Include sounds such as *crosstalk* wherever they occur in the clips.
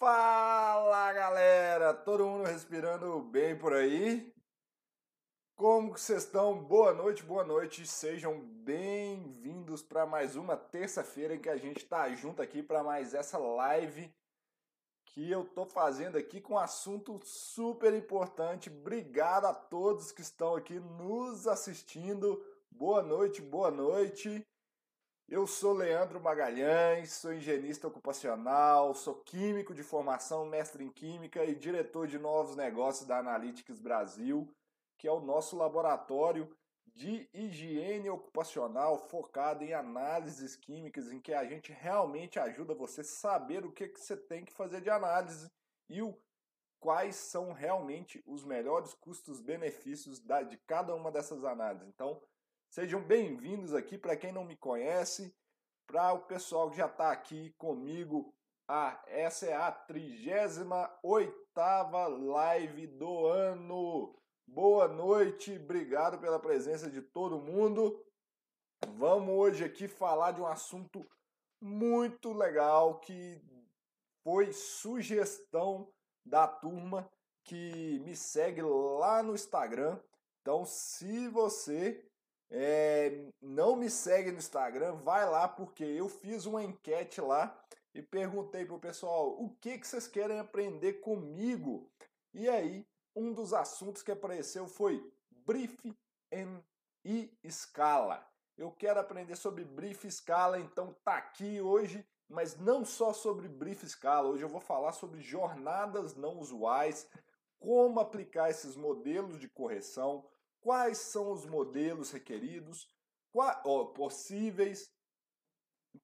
Fala galera, todo mundo respirando bem por aí? Como que vocês estão? Boa noite, boa noite, sejam bem-vindos para mais uma terça-feira em que a gente está junto aqui para mais essa live que eu tô fazendo aqui com um assunto super importante. Obrigado a todos que estão aqui nos assistindo. Boa noite, boa noite. Eu sou Leandro Magalhães, sou higienista ocupacional, sou químico de formação, mestre em química e diretor de novos negócios da Analytics Brasil, que é o nosso laboratório de higiene ocupacional focado em análises químicas, em que a gente realmente ajuda você a saber o que, que você tem que fazer de análise e o, quais são realmente os melhores custos-benefícios de cada uma dessas análises. Então, Sejam bem-vindos aqui para quem não me conhece, para o pessoal que já está aqui comigo. Ah, essa é a 38 live do ano. Boa noite, obrigado pela presença de todo mundo. Vamos hoje aqui falar de um assunto muito legal que foi sugestão da turma que me segue lá no Instagram. Então, se você é, não me segue no Instagram, vai lá porque eu fiz uma enquete lá e perguntei pro pessoal o que, que vocês querem aprender comigo. E aí, um dos assuntos que apareceu foi brief e escala. Eu quero aprender sobre brief escala, então tá aqui hoje, mas não só sobre brief escala. Hoje eu vou falar sobre jornadas não usuais, como aplicar esses modelos de correção, quais são os modelos requeridos, qual, ó, possíveis,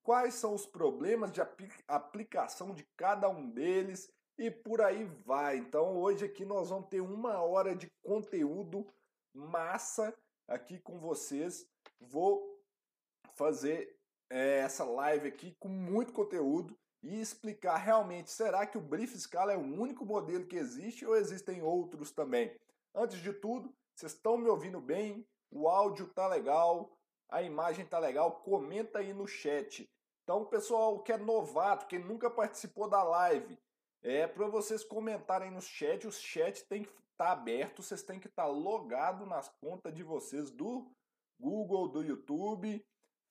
quais são os problemas de aplicação de cada um deles e por aí vai. Então hoje aqui nós vamos ter uma hora de conteúdo massa aqui com vocês. Vou fazer é, essa live aqui com muito conteúdo e explicar realmente será que o Brief Scala é o único modelo que existe ou existem outros também. Antes de tudo, vocês estão me ouvindo bem? O áudio tá legal? A imagem tá legal? Comenta aí no chat. Então, pessoal que é novato, que nunca participou da live, é para vocês comentarem no chat. O chat tem que estar tá aberto, vocês têm que estar tá logado nas contas de vocês do Google, do YouTube.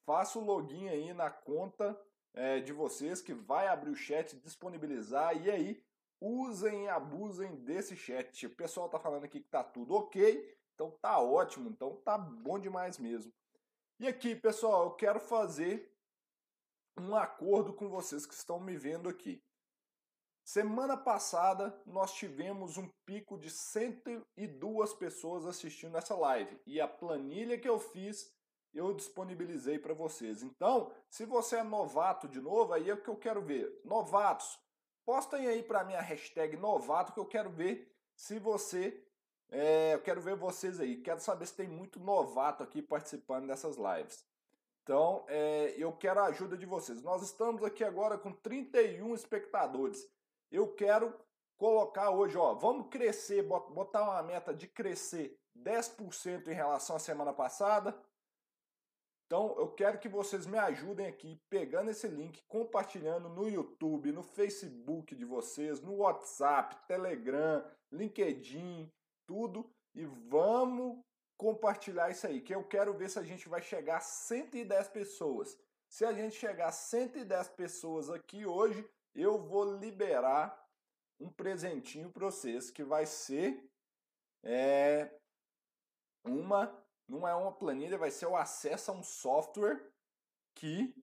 Faça o login aí na conta é, de vocês que vai abrir o chat, disponibilizar e aí usem e abusem desse chat. O pessoal tá falando aqui que tá tudo ok, então tá ótimo, então tá bom demais mesmo. E aqui, pessoal, eu quero fazer um acordo com vocês que estão me vendo aqui. Semana passada nós tivemos um pico de 102 pessoas assistindo essa live e a planilha que eu fiz eu disponibilizei para vocês. Então, se você é novato de novo, aí é o que eu quero ver. Novatos, Postem aí para mim a hashtag novato que eu quero ver se você. É, eu quero ver vocês aí. Quero saber se tem muito novato aqui participando dessas lives. Então, é, eu quero a ajuda de vocês. Nós estamos aqui agora com 31 espectadores. Eu quero colocar hoje, ó, vamos crescer, botar uma meta de crescer 10% em relação à semana passada. Então eu quero que vocês me ajudem aqui pegando esse link, compartilhando no YouTube, no Facebook de vocês, no WhatsApp, Telegram, LinkedIn, tudo e vamos compartilhar isso aí, que eu quero ver se a gente vai chegar a 110 pessoas. Se a gente chegar a 110 pessoas aqui hoje, eu vou liberar um presentinho para vocês que vai ser é, uma não é uma planilha, vai ser o acesso a um software que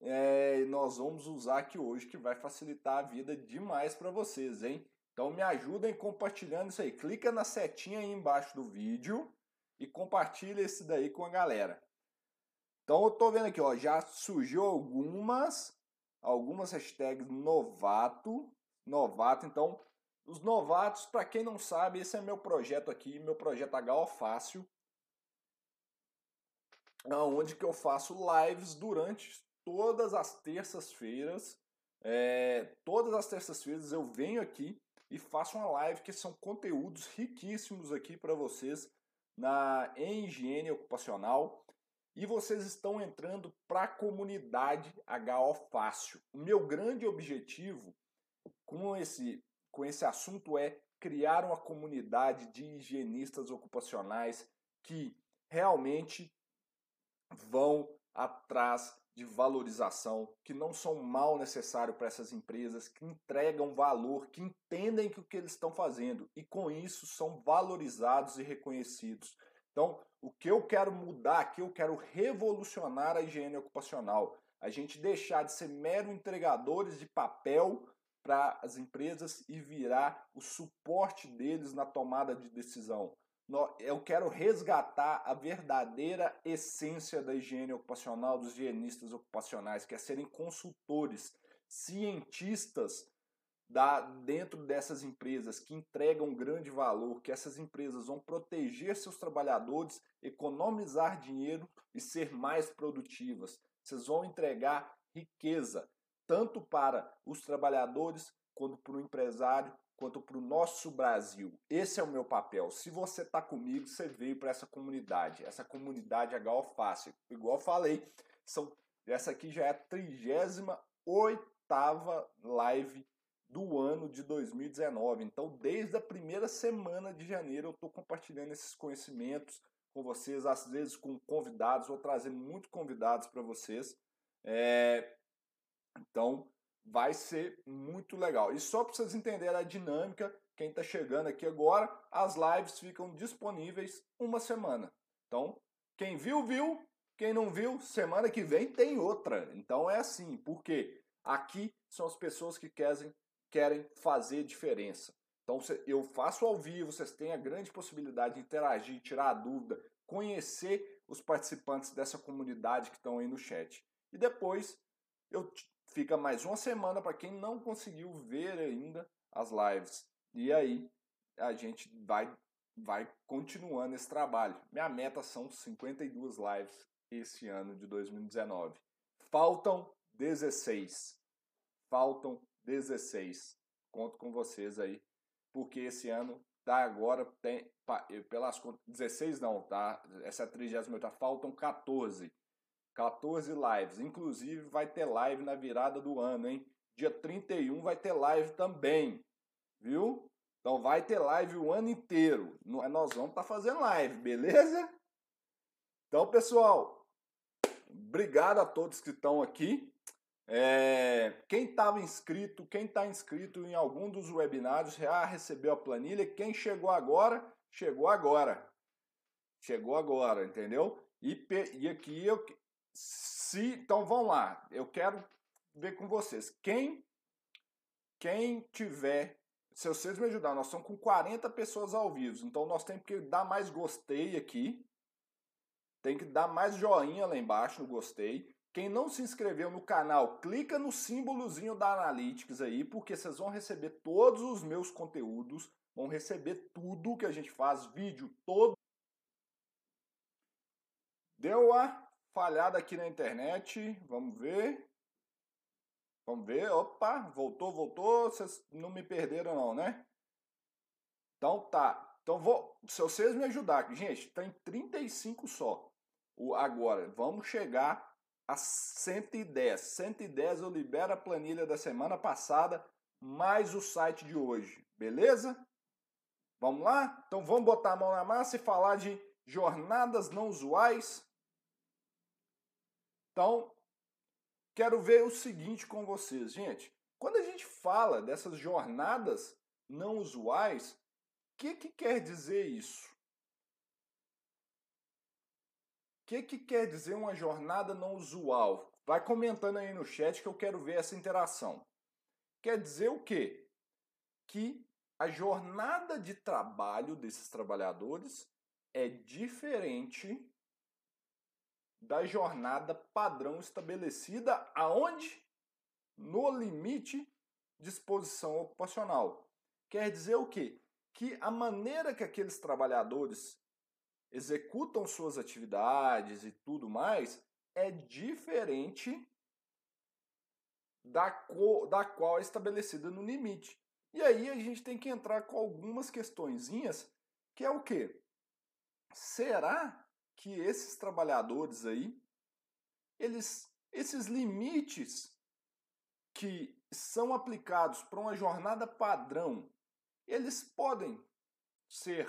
é, nós vamos usar aqui hoje, que vai facilitar a vida demais para vocês, hein? Então me ajudem compartilhando isso aí. Clica na setinha aí embaixo do vídeo e compartilha esse daí com a galera. Então eu tô vendo aqui, ó, já surgiu algumas algumas hashtags novato, novato. Então, os novatos, para quem não sabe, esse é meu projeto aqui, meu projeto HO Fácil onde que eu faço lives durante todas as terças-feiras. É, todas as terças-feiras eu venho aqui e faço uma live que são conteúdos riquíssimos aqui para vocês na em higiene ocupacional e vocês estão entrando para a comunidade HO Fácil. O meu grande objetivo com esse, com esse assunto é criar uma comunidade de higienistas ocupacionais que realmente vão atrás de valorização, que não são mal necessário para essas empresas, que entregam valor, que entendem que o que eles estão fazendo e com isso são valorizados e reconhecidos. Então, o que eu quero mudar aqui, eu quero revolucionar a higiene ocupacional. A gente deixar de ser mero entregadores de papel para as empresas e virar o suporte deles na tomada de decisão eu quero resgatar a verdadeira essência da higiene ocupacional, dos higienistas ocupacionais, que é serem consultores, cientistas da, dentro dessas empresas que entregam grande valor, que essas empresas vão proteger seus trabalhadores, economizar dinheiro e ser mais produtivas. Vocês vão entregar riqueza, tanto para os trabalhadores quanto para o empresário quanto para o nosso Brasil. Esse é o meu papel. Se você está comigo, você veio para essa comunidade. Essa comunidade HO Fácil. Igual falei, são, essa aqui já é a 38 live do ano de 2019. Então, desde a primeira semana de janeiro, eu estou compartilhando esses conhecimentos com vocês, às vezes com convidados, vou trazer muitos convidados para vocês. É... Então, vai ser muito legal. E só para vocês entenderem a dinâmica, quem está chegando aqui agora, as lives ficam disponíveis uma semana. Então, quem viu, viu. Quem não viu, semana que vem tem outra. Então é assim, porque aqui são as pessoas que querem, querem fazer diferença. Então eu faço ao vivo, vocês têm a grande possibilidade de interagir, tirar dúvida, conhecer os participantes dessa comunidade que estão aí no chat. E depois eu fica mais uma semana para quem não conseguiu ver ainda as lives. E aí a gente vai vai continuando esse trabalho. Minha meta são 52 lives esse ano de 2019. Faltam 16. Faltam 16. Conto com vocês aí, porque esse ano tá agora tem pelas contas 16 não, tá? Essa é a 38 faltam 14. 14 lives. Inclusive vai ter live na virada do ano, hein? Dia 31 vai ter live também, viu? Então vai ter live o ano inteiro. Nós vamos estar tá fazendo live, beleza? Então, pessoal, obrigado a todos que estão aqui. É, quem estava inscrito, quem está inscrito em algum dos webinários já recebeu a planilha. Quem chegou agora, chegou agora. Chegou agora, entendeu? E, e aqui eu, se, então vamos lá, eu quero ver com vocês. Quem quem tiver, se vocês me ajudar, nós estamos com 40 pessoas ao vivo, então nós temos que dar mais gostei aqui. Tem que dar mais joinha lá embaixo no gostei. Quem não se inscreveu no canal, clica no símbolozinho da Analytics aí, porque vocês vão receber todos os meus conteúdos, vão receber tudo que a gente faz, vídeo todo. Deu a falhada aqui na internet. Vamos ver. Vamos ver. Opa, voltou, voltou. Vocês não me perderam não, né? Então tá. Então vou, se vocês me ajudarem, gente, tem 35 só. O agora, vamos chegar a 110. 110 eu libero a planilha da semana passada mais o site de hoje, beleza? Vamos lá? Então vamos botar a mão na massa e falar de jornadas não usuais então, quero ver o seguinte com vocês, gente. Quando a gente fala dessas jornadas não usuais, o que, que quer dizer isso? O que, que quer dizer uma jornada não usual? Vai comentando aí no chat que eu quero ver essa interação. Quer dizer o quê? Que a jornada de trabalho desses trabalhadores é diferente da jornada padrão estabelecida aonde? No limite de exposição ocupacional. Quer dizer o quê? Que a maneira que aqueles trabalhadores executam suas atividades e tudo mais é diferente da, da qual é estabelecida no limite. E aí a gente tem que entrar com algumas questõezinhas, que é o quê? Será que esses trabalhadores aí, eles, esses limites que são aplicados para uma jornada padrão, eles podem ser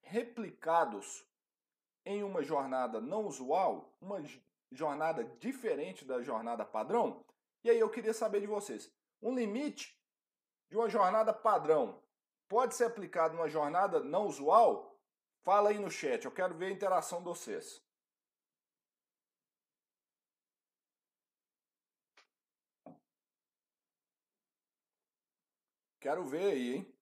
replicados em uma jornada não usual, uma jornada diferente da jornada padrão? E aí eu queria saber de vocês, um limite de uma jornada padrão pode ser aplicado numa jornada não usual? Fala aí no chat, eu quero ver a interação de vocês. Quero ver aí, hein?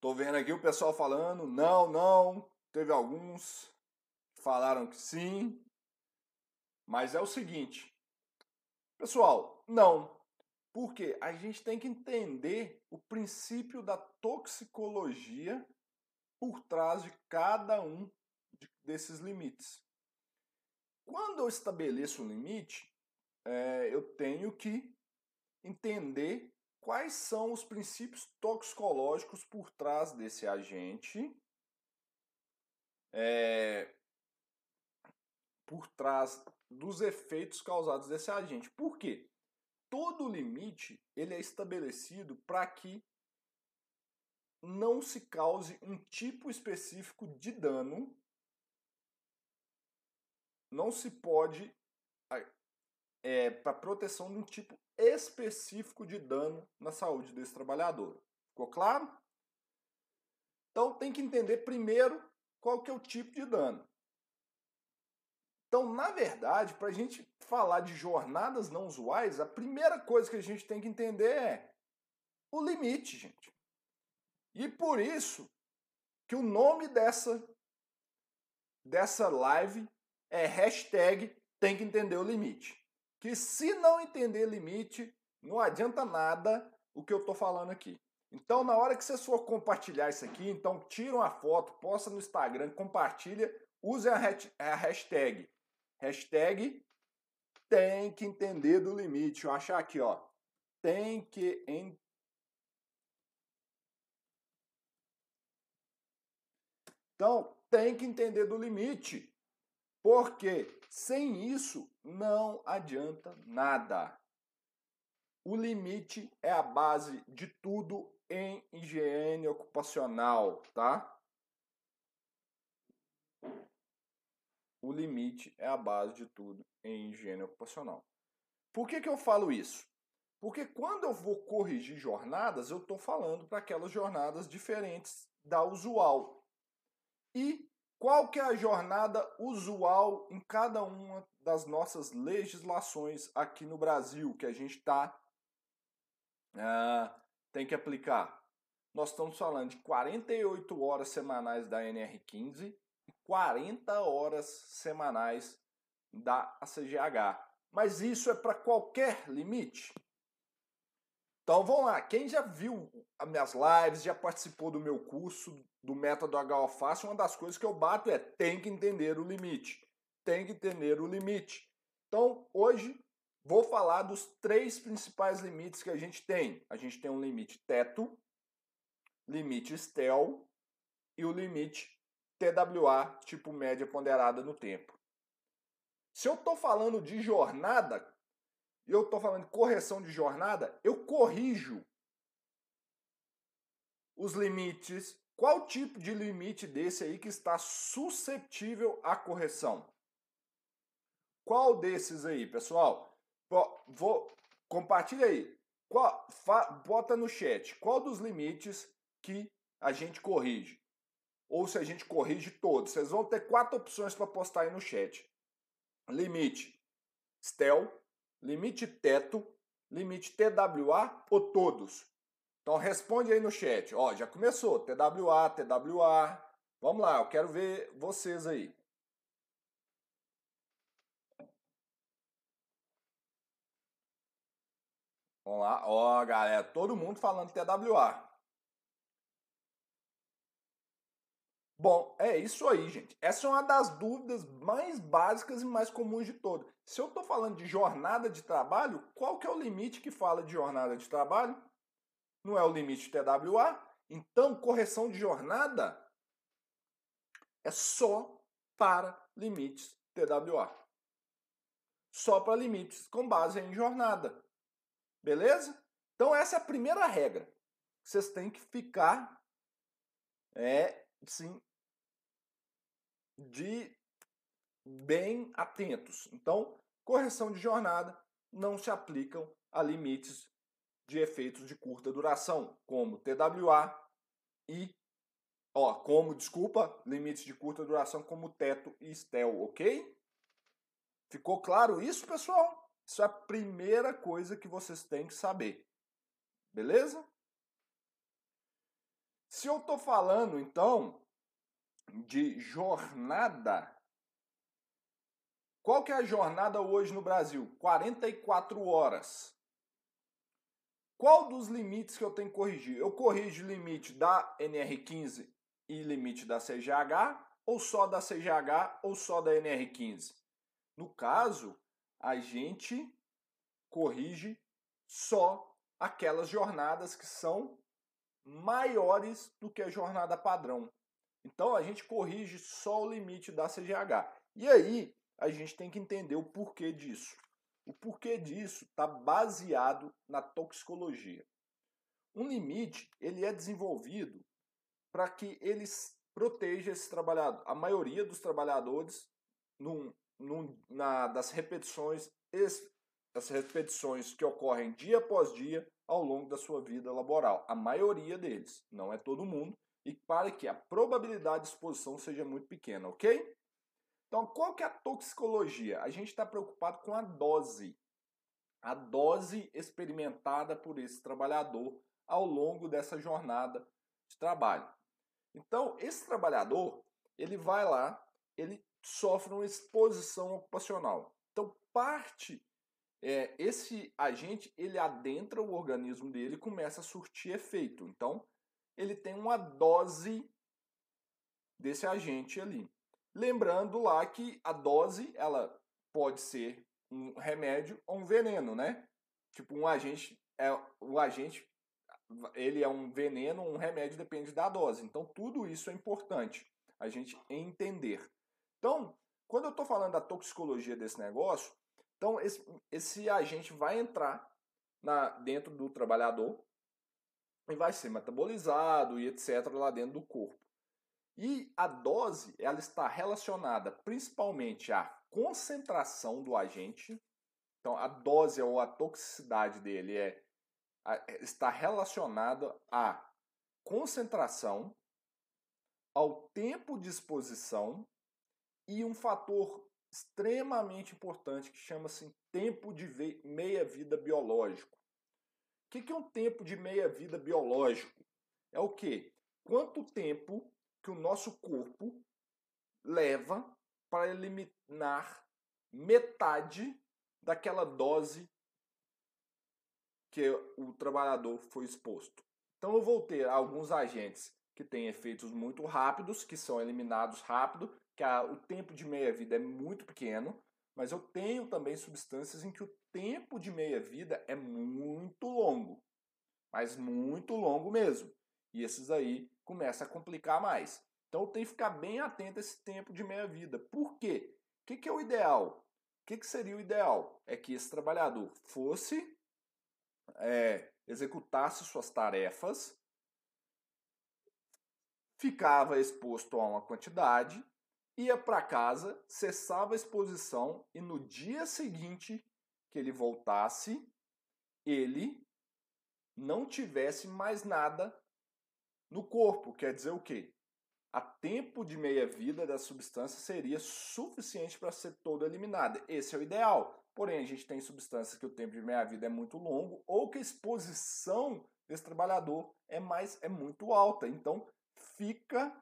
Tô vendo aqui o pessoal falando, não, não. Teve alguns que falaram que sim. Mas é o seguinte, pessoal, não. Porque a gente tem que entender o princípio da toxicologia por trás de cada um desses limites. Quando eu estabeleço um limite, é, eu tenho que entender quais são os princípios toxicológicos por trás desse agente, é, por trás dos efeitos causados desse agente. Por quê? Todo limite ele é estabelecido para que não se cause um tipo específico de dano. Não se pode é, para proteção de um tipo específico de dano na saúde desse trabalhador. Ficou claro? Então tem que entender primeiro qual que é o tipo de dano. Então, na verdade, para a gente falar de jornadas não usuais, a primeira coisa que a gente tem que entender é o limite, gente. E por isso que o nome dessa, dessa live é hashtag tem que entender o limite que se não entender limite, não adianta nada o que eu estou falando aqui. Então, na hora que você for compartilhar isso aqui, então tira uma foto, posta no Instagram, compartilha, use a hashtag. Hashtag tem que entender do limite. Deixa eu achar aqui, ó. Tem que en... Então, tem que entender do limite. Porque sem isso não adianta nada. O limite é a base de tudo em higiene ocupacional, tá? O limite é a base de tudo em higiene ocupacional. Por que, que eu falo isso? Porque quando eu vou corrigir jornadas, eu estou falando para aquelas jornadas diferentes da usual. E qual que é a jornada usual em cada uma das nossas legislações aqui no Brasil que a gente está uh, ah, tem que aplicar? Nós estamos falando de 48 horas semanais da NR15 e 40 horas semanais da ACGH. Mas isso é para qualquer limite? Então vamos lá, quem já viu as minhas lives, já participou do meu curso do método HO Fácil, uma das coisas que eu bato é tem que entender o limite. Tem que entender o limite. Então hoje vou falar dos três principais limites que a gente tem. A gente tem um limite teto, limite STEL e o limite TWA, tipo média ponderada no tempo. Se eu estou falando de jornada, eu estou falando de correção de jornada, eu corrijo os limites. Qual tipo de limite desse aí que está susceptível à correção? Qual desses aí, pessoal? Vou compartilha aí. Qual, fa, bota no chat. Qual dos limites que a gente corrige? Ou se a gente corrige todos. Vocês vão ter quatro opções para postar aí no chat. Limite STEL, limite teto, limite TWA ou todos? Então responde aí no chat. Ó, já começou. TWA, TWA. Vamos lá, eu quero ver vocês aí. Vamos lá. Ó, galera, todo mundo falando TWA. Bom, é isso aí, gente. Essa é uma das dúvidas mais básicas e mais comuns de todas. Se eu estou falando de jornada de trabalho, qual que é o limite que fala de jornada de trabalho? Não é o limite TWA? Então, correção de jornada é só para limites TWA. só para limites com base em jornada. Beleza? Então essa é a primeira regra. Vocês têm que ficar é, sim, de bem atentos. Então, correção de jornada não se aplicam a limites de efeitos de curta duração, como TWA e ó, como, desculpa, limites de curta duração como teto e STEL, OK? Ficou claro isso, pessoal? Isso é a primeira coisa que vocês têm que saber. Beleza? Se eu estou falando, então, de jornada, qual que é a jornada hoje no Brasil? 44 horas. Qual dos limites que eu tenho que corrigir? Eu corrijo o limite da NR15 e limite da CGH, ou só da CGH, ou só da NR15? No caso, a gente corrige só aquelas jornadas que são maiores do que a jornada padrão. Então a gente corrige só o limite da CGH. E aí a gente tem que entender o porquê disso. O porquê disso está baseado na toxicologia. Um limite ele é desenvolvido para que ele proteja esse trabalhador, a maioria dos trabalhadores num, num, na, das repetições as repetições que ocorrem dia após dia ao longo da sua vida laboral. A maioria deles, não é todo mundo, e para que a probabilidade de exposição seja muito pequena, ok? Então, qual que é a toxicologia? A gente está preocupado com a dose. A dose experimentada por esse trabalhador ao longo dessa jornada de trabalho. Então, esse trabalhador, ele vai lá, ele sofre uma exposição ocupacional. Então, parte é, esse agente ele adentra o organismo dele e começa a surtir efeito. Então, ele tem uma dose desse agente ali. Lembrando lá que a dose ela pode ser um remédio ou um veneno, né? Tipo um agente é o agente ele é um veneno, um remédio depende da dose. Então tudo isso é importante a gente entender. Então, quando eu estou falando da toxicologia desse negócio, então esse, esse agente vai entrar na, dentro do trabalhador e vai ser metabolizado e etc lá dentro do corpo. E a dose ela está relacionada principalmente à concentração do agente. Então, a dose ou a toxicidade dele é, é está relacionada à concentração, ao tempo de exposição e um fator extremamente importante que chama-se tempo de meia-vida biológico. O que é um tempo de meia-vida biológico? É o que? Quanto tempo que o nosso corpo leva para eliminar metade daquela dose que o trabalhador foi exposto. Então eu vou ter alguns agentes que têm efeitos muito rápidos, que são eliminados rápido, que a, o tempo de meia-vida é muito pequeno, mas eu tenho também substâncias em que o tempo de meia-vida é muito longo, mas muito longo mesmo. E esses aí começa a complicar mais. Então tem que ficar bem atento a esse tempo de meia-vida. Por quê? O que, que é o ideal? O que, que seria o ideal? É que esse trabalhador fosse, é, executasse suas tarefas, ficava exposto a uma quantidade, ia para casa, cessava a exposição e no dia seguinte que ele voltasse, ele não tivesse mais nada no corpo. Quer dizer o quê? A tempo de meia-vida da substância seria suficiente para ser toda eliminada. Esse é o ideal. Porém, a gente tem substâncias que o tempo de meia-vida é muito longo ou que a exposição desse trabalhador é mais é muito alta. Então, fica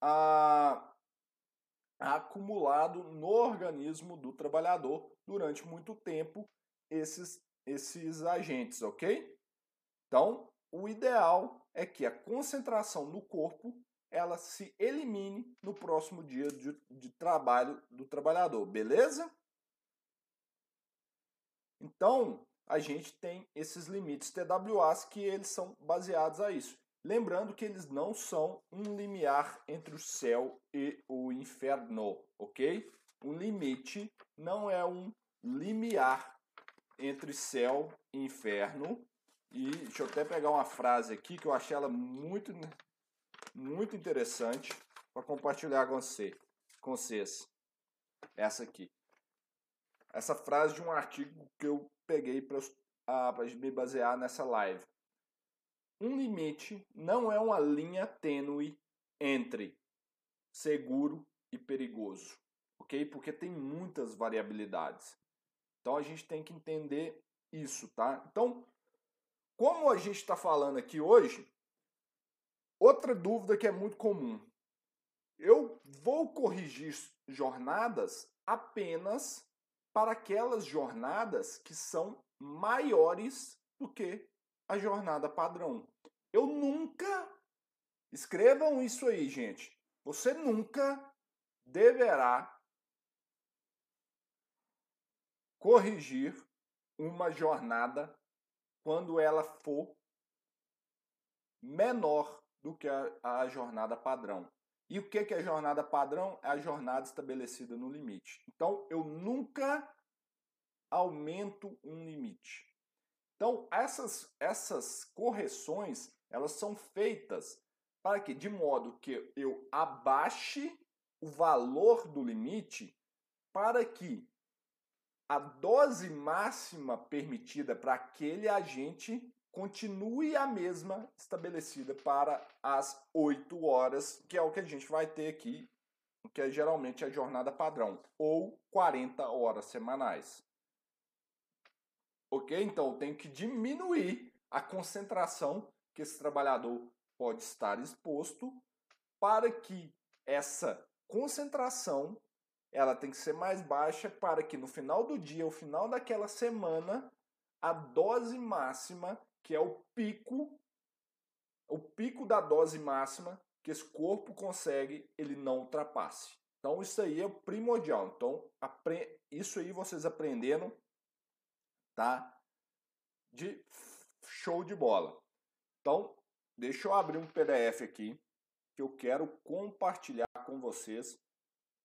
a, acumulado no organismo do trabalhador durante muito tempo esses, esses agentes, ok? Então, o ideal é que a concentração no corpo ela se elimine no próximo dia de, de trabalho do trabalhador, beleza? Então, a gente tem esses limites TWAs que eles são baseados a isso. Lembrando que eles não são um limiar entre o céu e o inferno, ok? Um limite não é um limiar entre céu e inferno. E deixa eu até pegar uma frase aqui que eu achei ela muito, muito interessante para compartilhar com, você, com vocês. Essa aqui. Essa frase de um artigo que eu peguei para me basear nessa live. Um limite não é uma linha tênue entre seguro e perigoso, ok? Porque tem muitas variabilidades. Então a gente tem que entender isso, tá? Então, como a gente está falando aqui hoje, outra dúvida que é muito comum. Eu vou corrigir jornadas apenas para aquelas jornadas que são maiores do que a jornada padrão. Eu nunca, escrevam isso aí, gente. Você nunca deverá corrigir uma jornada quando ela for menor do que a, a jornada padrão. E o que, que é jornada padrão? É a jornada estabelecida no limite. Então, eu nunca aumento um limite. Então, essas, essas correções, elas são feitas para que, de modo que eu abaixe o valor do limite para que a dose máxima permitida para aquele agente continue a mesma estabelecida para as 8 horas, que é o que a gente vai ter aqui, que é geralmente a jornada padrão, ou 40 horas semanais. Ok? Então eu tenho que diminuir a concentração que esse trabalhador pode estar exposto para que essa concentração ela tem que ser mais baixa para que no final do dia, no final daquela semana, a dose máxima, que é o pico, o pico da dose máxima que esse corpo consegue, ele não ultrapasse. Então isso aí é primordial. Então isso aí vocês aprenderam, tá? De show de bola. Então deixa eu abrir um PDF aqui que eu quero compartilhar com vocês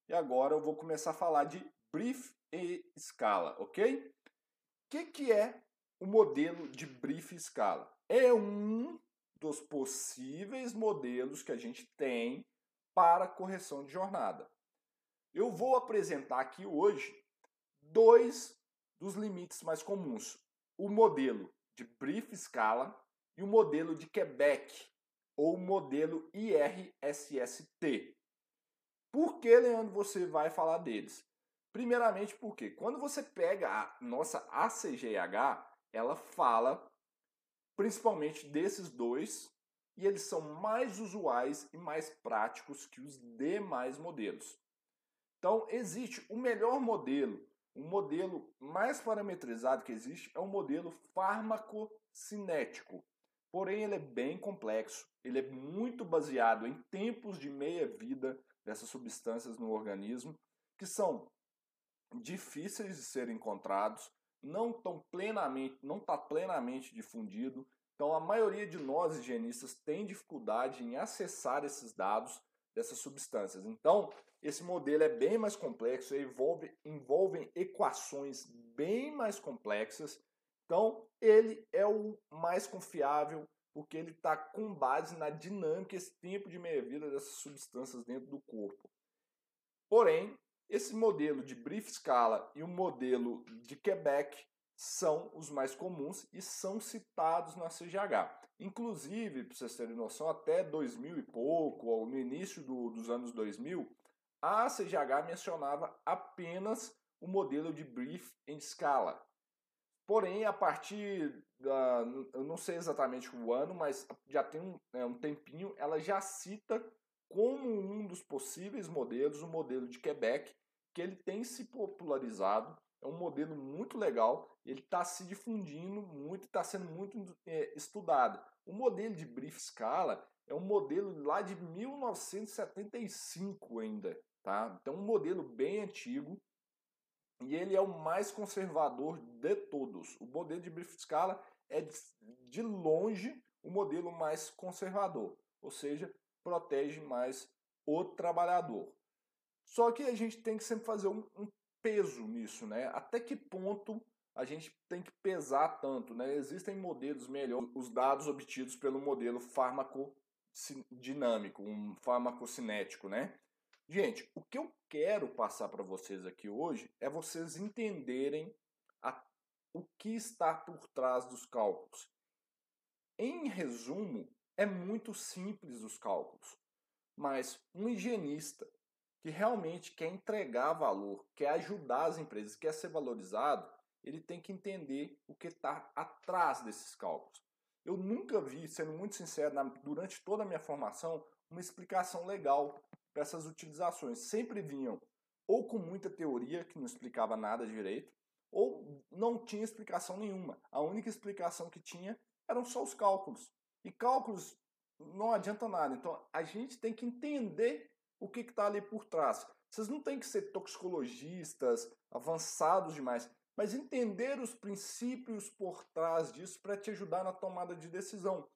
e agora eu vou começar a falar de brief e escala, ok? O que, que é o modelo de brief e escala? É um dos possíveis modelos que a gente tem para correção de jornada. Eu vou apresentar aqui hoje dois dos limites mais comuns: o modelo de brief escala e o modelo de Quebec, ou modelo IRSST. Por que, Leandro, você vai falar deles? Primeiramente porque quando você pega a nossa ACGH, ela fala principalmente desses dois e eles são mais usuais e mais práticos que os demais modelos. Então, existe o melhor modelo, o modelo mais parametrizado que existe é o modelo farmacocinético. Porém, ele é bem complexo, ele é muito baseado em tempos de meia-vida, dessas substâncias no organismo que são difíceis de serem encontrados, não estão plenamente, não está plenamente difundido. Então a maioria de nós higienistas tem dificuldade em acessar esses dados dessas substâncias. Então esse modelo é bem mais complexo, envolve envolve equações bem mais complexas. Então ele é o mais confiável porque ele está com base na dinâmica, esse tempo de meia-vida dessas substâncias dentro do corpo. Porém, esse modelo de brief scala e o modelo de Quebec são os mais comuns e são citados na CGH. Inclusive, para vocês terem noção, até 2000 e pouco, ou no início do, dos anos 2000, a CGH mencionava apenas o modelo de brief em scala. Porém, a partir da. Eu não sei exatamente o ano, mas já tem um, é, um tempinho, ela já cita como um dos possíveis modelos o modelo de Quebec, que ele tem se popularizado. É um modelo muito legal, ele está se difundindo muito, está sendo muito é, estudado. O modelo de Brief Scala é um modelo lá de 1975 ainda, tá? Então, um modelo bem antigo, e ele é o mais conservador de todos. O modelo de brief scala é de longe o modelo mais conservador, ou seja, protege mais o trabalhador. Só que a gente tem que sempre fazer um, um peso nisso, né? Até que ponto a gente tem que pesar tanto, né? Existem modelos melhores, os dados obtidos pelo modelo farmacodinâmico, um farmacocinético, né? Gente, o que eu quero passar para vocês aqui hoje é vocês entenderem a, o que está por trás dos cálculos. Em resumo, é muito simples os cálculos, mas um higienista que realmente quer entregar valor, quer ajudar as empresas, quer ser valorizado, ele tem que entender o que está atrás desses cálculos. Eu nunca vi, sendo muito sincero, durante toda a minha formação, uma explicação legal para essas utilizações. Sempre vinham ou com muita teoria, que não explicava nada direito, ou não tinha explicação nenhuma. A única explicação que tinha eram só os cálculos. E cálculos não adianta nada. Então a gente tem que entender o que está ali por trás. Vocês não têm que ser toxicologistas avançados demais, mas entender os princípios por trás disso para te ajudar na tomada de decisão.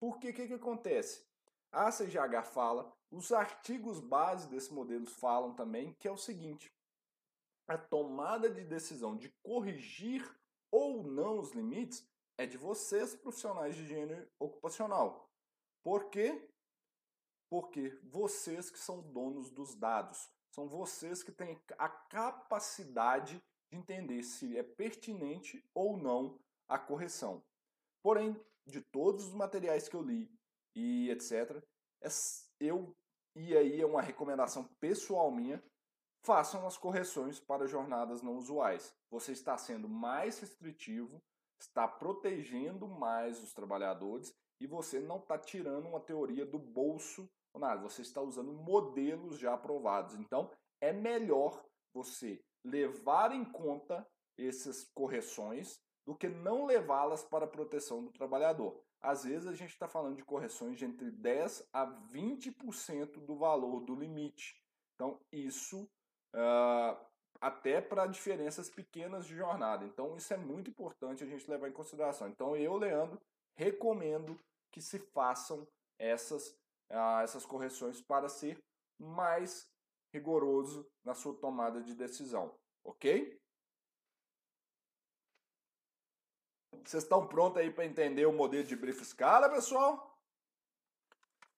Porque o que, que acontece? A CGH fala, os artigos base desse modelo falam também que é o seguinte: a tomada de decisão de corrigir ou não os limites é de vocês, profissionais de higiene ocupacional. Por quê? Porque vocês que são donos dos dados, são vocês que têm a capacidade de entender se é pertinente ou não a correção. Porém, de todos os materiais que eu li e etc, eu e aí é uma recomendação pessoal minha, façam as correções para jornadas não usuais. Você está sendo mais restritivo, está protegendo mais os trabalhadores e você não está tirando uma teoria do bolso nada, você está usando modelos já aprovados. Então, é melhor você levar em conta essas correções do que não levá-las para a proteção do trabalhador. Às vezes a gente está falando de correções de entre 10 a 20% do valor do limite. Então, isso uh, até para diferenças pequenas de jornada. Então, isso é muito importante a gente levar em consideração. Então, eu, Leandro, recomendo que se façam essas, essas correções para ser mais rigoroso na sua tomada de decisão, ok? Vocês estão prontos aí para entender o modelo de brief escala, pessoal?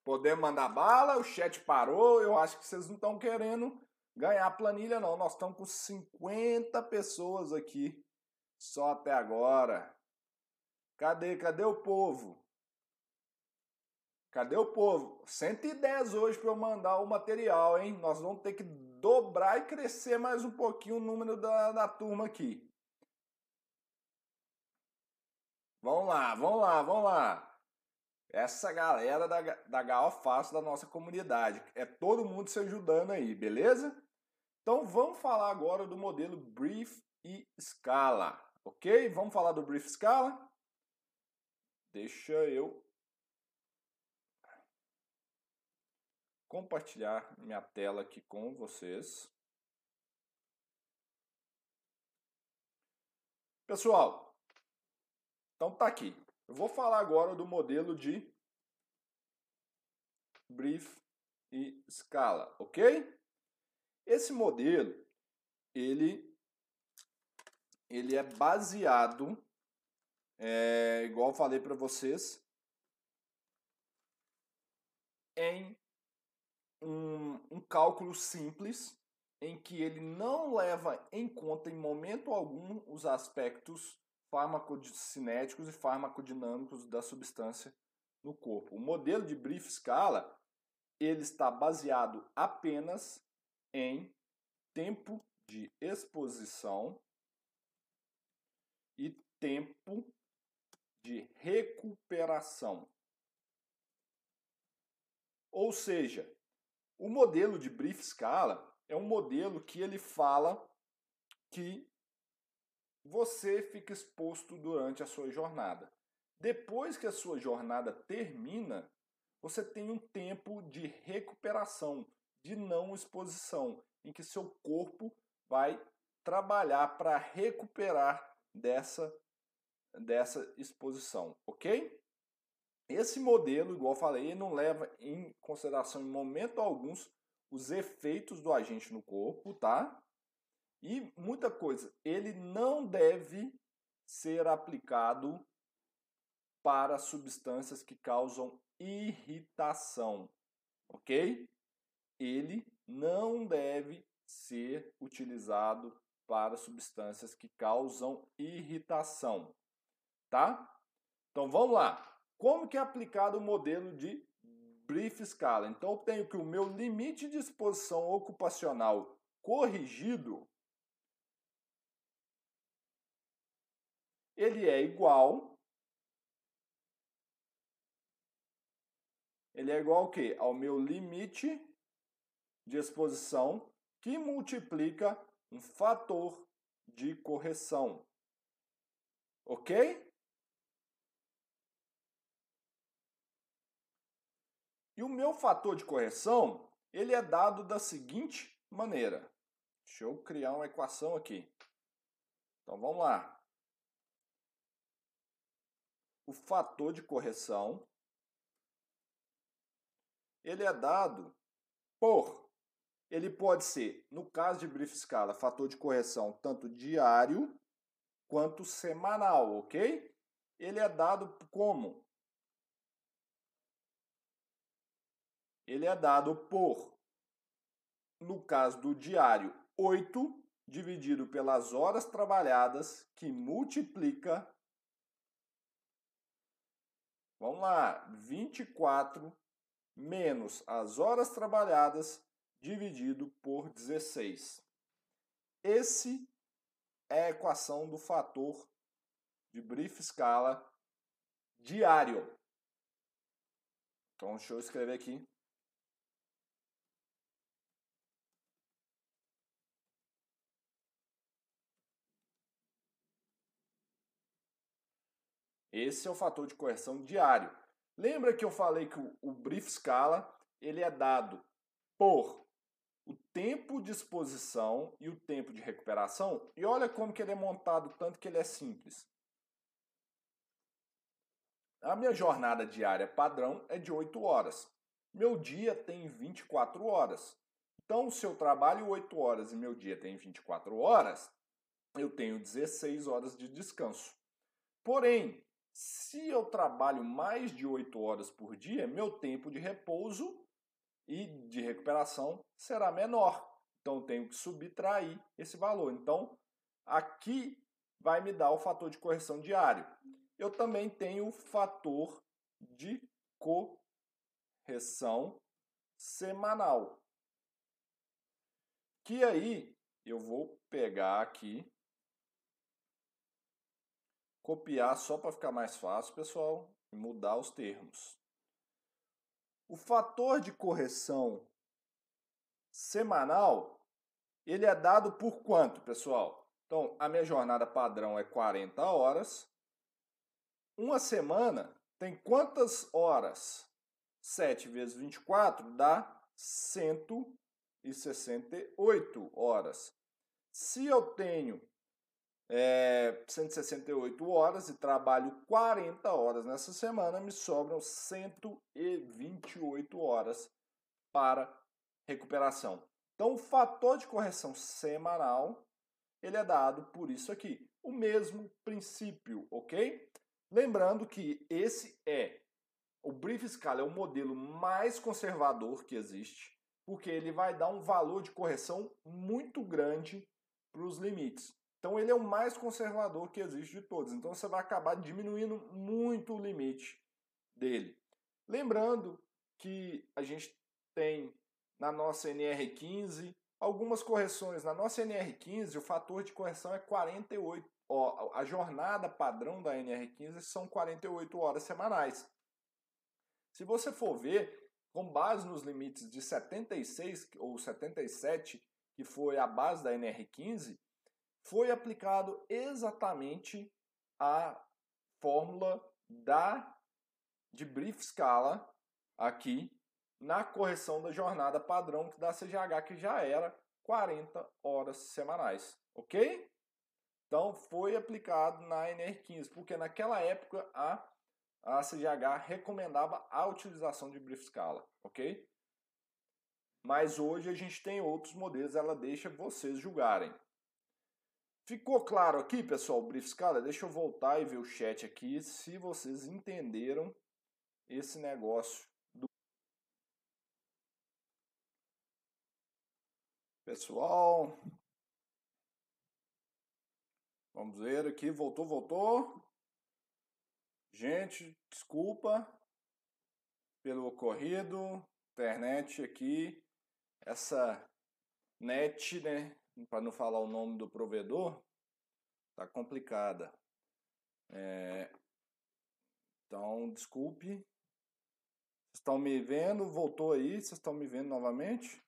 Podemos mandar bala, o chat parou, eu acho que vocês não estão querendo ganhar planilha não. Nós estamos com 50 pessoas aqui só até agora. Cadê, cadê o povo? Cadê o povo? 110 hoje para eu mandar o material, hein? Nós vamos ter que dobrar e crescer mais um pouquinho o número da, da turma aqui. Vamos lá, vamos lá, vamos lá. Essa galera da, da GAO Fácil da nossa comunidade. É todo mundo se ajudando aí, beleza? Então vamos falar agora do modelo Brief e Scala, ok? Vamos falar do Brief Scala? Deixa eu compartilhar minha tela aqui com vocês. Pessoal, então tá aqui. Eu vou falar agora do modelo de brief e escala, ok? Esse modelo, ele, ele é baseado, é, igual eu falei para vocês, em um, um cálculo simples em que ele não leva em conta em momento algum os aspectos farmacocinéticos e farmacodinâmicos da substância no corpo. O modelo de brief scala ele está baseado apenas em tempo de exposição e tempo de recuperação. Ou seja, o modelo de brief scala é um modelo que ele fala que você fica exposto durante a sua jornada. Depois que a sua jornada termina, você tem um tempo de recuperação, de não exposição, em que seu corpo vai trabalhar para recuperar dessa, dessa exposição, ok? Esse modelo, igual falei, não leva em consideração em momento algum os efeitos do agente no corpo, tá? E muita coisa, ele não deve ser aplicado para substâncias que causam irritação, ok? Ele não deve ser utilizado para substâncias que causam irritação, tá? Então vamos lá. Como que é aplicado o modelo de brief scala? Então eu tenho que o meu limite de exposição ocupacional corrigido ele é igual ele é igual ao quê? Ao meu limite de exposição que multiplica um fator de correção. Ok? E o meu fator de correção, ele é dado da seguinte maneira. Deixa eu criar uma equação aqui. Então vamos lá. O fator de correção ele é dado por ele pode ser, no caso de brief scala, fator de correção tanto diário quanto semanal, ok? Ele é dado como ele é dado por, no caso do diário, 8 dividido pelas horas trabalhadas, que multiplica, vamos lá, 24 menos as horas trabalhadas dividido por 16. Esse é a equação do fator de brief scala diário. Então, deixa eu escrever aqui. Esse é o fator de correção diário. Lembra que eu falei que o, o brief scala ele é dado por o tempo de exposição e o tempo de recuperação? E olha como que ele é montado, tanto que ele é simples. A minha jornada diária padrão é de 8 horas. Meu dia tem 24 horas. Então, se eu trabalho 8 horas e meu dia tem 24 horas, eu tenho 16 horas de descanso. Porém, se eu trabalho mais de 8 horas por dia, meu tempo de repouso e de recuperação será menor. Então, eu tenho que subtrair esse valor. Então, aqui vai me dar o fator de correção diário. Eu também tenho o fator de correção semanal. Que aí eu vou pegar aqui copiar só para ficar mais fácil, pessoal, e mudar os termos. O fator de correção semanal, ele é dado por quanto, pessoal? Então, a minha jornada padrão é 40 horas. Uma semana tem quantas horas? 7 vezes 24 dá 168 horas. Se eu tenho é, 168 horas e trabalho 40 horas nessa semana, me sobram 128 horas para recuperação. Então, o fator de correção semanal ele é dado por isso aqui. O mesmo princípio, ok? Lembrando que esse é o Brief Scala é o modelo mais conservador que existe, porque ele vai dar um valor de correção muito grande para os limites. Então ele é o mais conservador que existe de todos. Então você vai acabar diminuindo muito o limite dele. Lembrando que a gente tem na nossa NR15 algumas correções. Na nossa NR15 o fator de correção é 48. Ó, a jornada padrão da NR15 são 48 horas semanais. Se você for ver, com base nos limites de 76 ou 77, que foi a base da NR15, foi aplicado exatamente a fórmula da de brief scala aqui na correção da jornada padrão da CGH que já era 40 horas semanais, ok? Então foi aplicado na NR15, porque naquela época a, a CGH recomendava a utilização de brief scala, ok? Mas hoje a gente tem outros modelos, ela deixa vocês julgarem. Ficou claro aqui, pessoal, o brief escala? Deixa eu voltar e ver o chat aqui, se vocês entenderam esse negócio. Do... Pessoal, vamos ver aqui, voltou, voltou. Gente, desculpa pelo ocorrido, internet aqui, essa net, né, para não falar o nome do provedor, tá complicada. É, então, desculpe. Vocês estão me vendo? Voltou aí? Vocês estão me vendo novamente?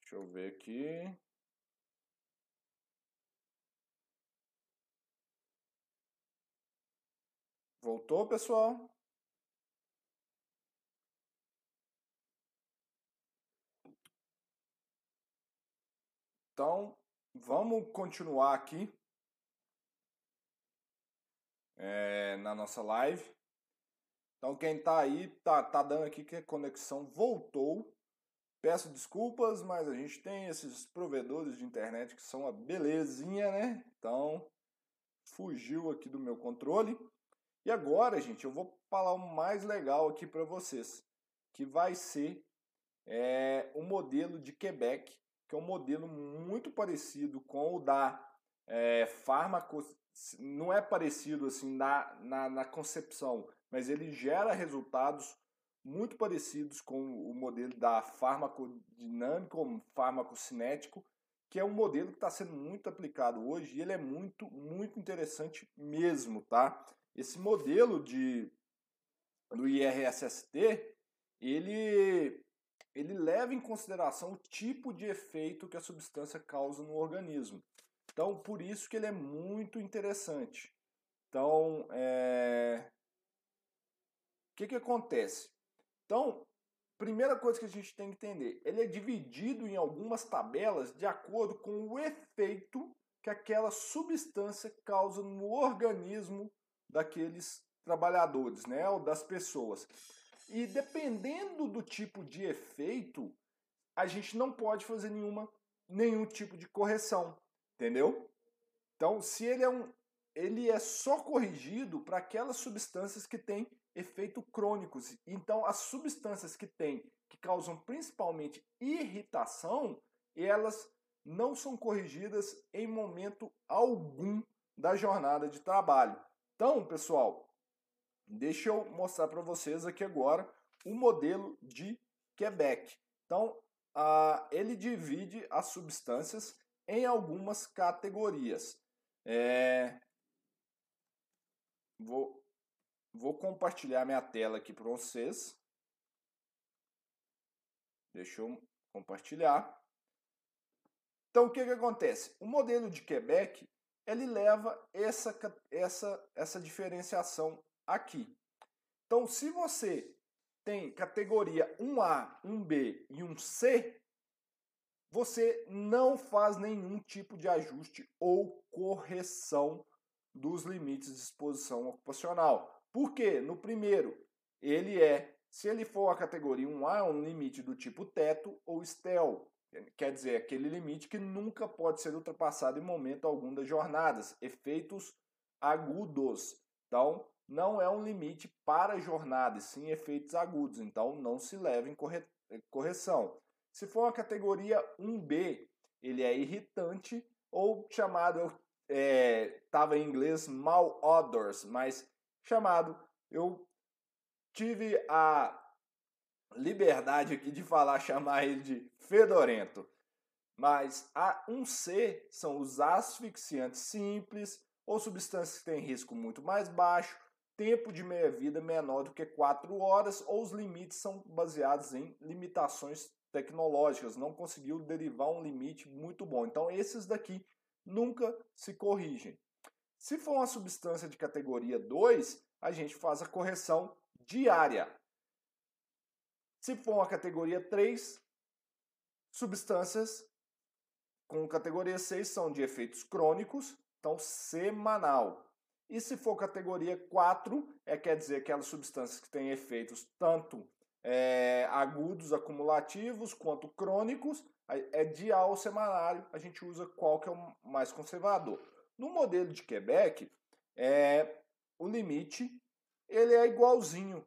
Deixa eu ver aqui. Voltou, pessoal? Então, vamos continuar aqui é, na nossa live. Então, quem está aí, tá, tá dando aqui que a conexão voltou. Peço desculpas, mas a gente tem esses provedores de internet que são uma belezinha, né? Então, fugiu aqui do meu controle. E agora, gente, eu vou falar o mais legal aqui para vocês, que vai ser é, o modelo de Quebec que é um modelo muito parecido com o da é, fármaco, não é parecido assim na, na, na concepção, mas ele gera resultados muito parecidos com o modelo da farmacodinâmica ou farmacocinético, que é um modelo que está sendo muito aplicado hoje e ele é muito, muito interessante mesmo, tá? Esse modelo de, do IRSST, ele ele leva em consideração o tipo de efeito que a substância causa no organismo. Então, por isso que ele é muito interessante. Então, é... o que, que acontece? Então, primeira coisa que a gente tem que entender, ele é dividido em algumas tabelas de acordo com o efeito que aquela substância causa no organismo daqueles trabalhadores, né, ou das pessoas. E dependendo do tipo de efeito, a gente não pode fazer nenhuma, nenhum tipo de correção, entendeu? Então, se ele é um, ele é só corrigido para aquelas substâncias que têm efeito crônicos. Então, as substâncias que têm, que causam principalmente irritação, elas não são corrigidas em momento algum da jornada de trabalho. Então, pessoal, Deixa eu mostrar para vocês aqui agora o modelo de Quebec. Então, uh, ele divide as substâncias em algumas categorias. É... Vou, vou compartilhar minha tela aqui para vocês. Deixa eu compartilhar. Então, o que, que acontece? O modelo de Quebec ele leva essa, essa, essa diferenciação aqui. Então, se você tem categoria 1A, 1B e 1C, você não faz nenhum tipo de ajuste ou correção dos limites de exposição ocupacional. Por quê? No primeiro, ele é, se ele for a categoria 1A, é um limite do tipo teto ou STEL, quer dizer, aquele limite que nunca pode ser ultrapassado em momento algum das jornadas, efeitos agudos. Então, não é um limite para jornadas, sim efeitos agudos, então não se leva em corre correção. Se for uma categoria 1B, ele é irritante ou chamado, estava é, em inglês malodors, mas chamado, eu tive a liberdade aqui de falar, *laughs* chamar ele de fedorento. Mas a 1C são os asfixiantes simples ou substâncias que têm risco muito mais baixo, tempo de meia-vida menor do que 4 horas ou os limites são baseados em limitações tecnológicas, não conseguiu derivar um limite muito bom. Então esses daqui nunca se corrigem. Se for uma substância de categoria 2, a gente faz a correção diária. Se for uma categoria 3, substâncias com categoria 6 são de efeitos crônicos, então semanal. E se for categoria 4, é quer dizer aquelas substâncias que têm efeitos tanto é, agudos acumulativos quanto crônicos, é dial ou semanário, a gente usa qual que é o mais conservador. No modelo de Quebec, é, o limite ele é igualzinho.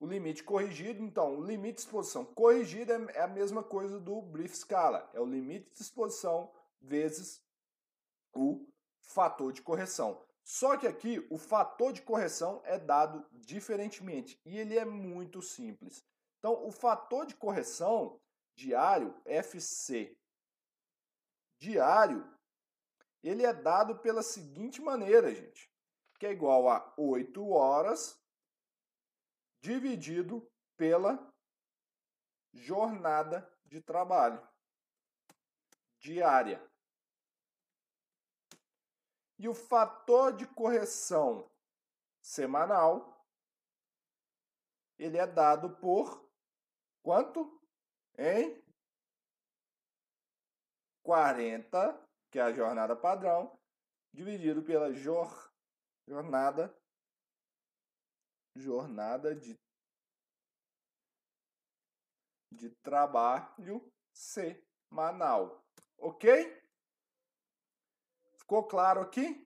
O limite corrigido, então, o limite de exposição corrigido é, é a mesma coisa do brief scala, é o limite de exposição vezes o fator de correção. Só que aqui o fator de correção é dado diferentemente e ele é muito simples. Então, o fator de correção diário, FC diário, ele é dado pela seguinte maneira, gente, que é igual a 8 horas dividido pela jornada de trabalho diária. E o fator de correção semanal, ele é dado por quanto? Em 40, que é a jornada padrão, dividido pela jor, jornada jornada de, de trabalho semanal. Ok? Ficou claro aqui?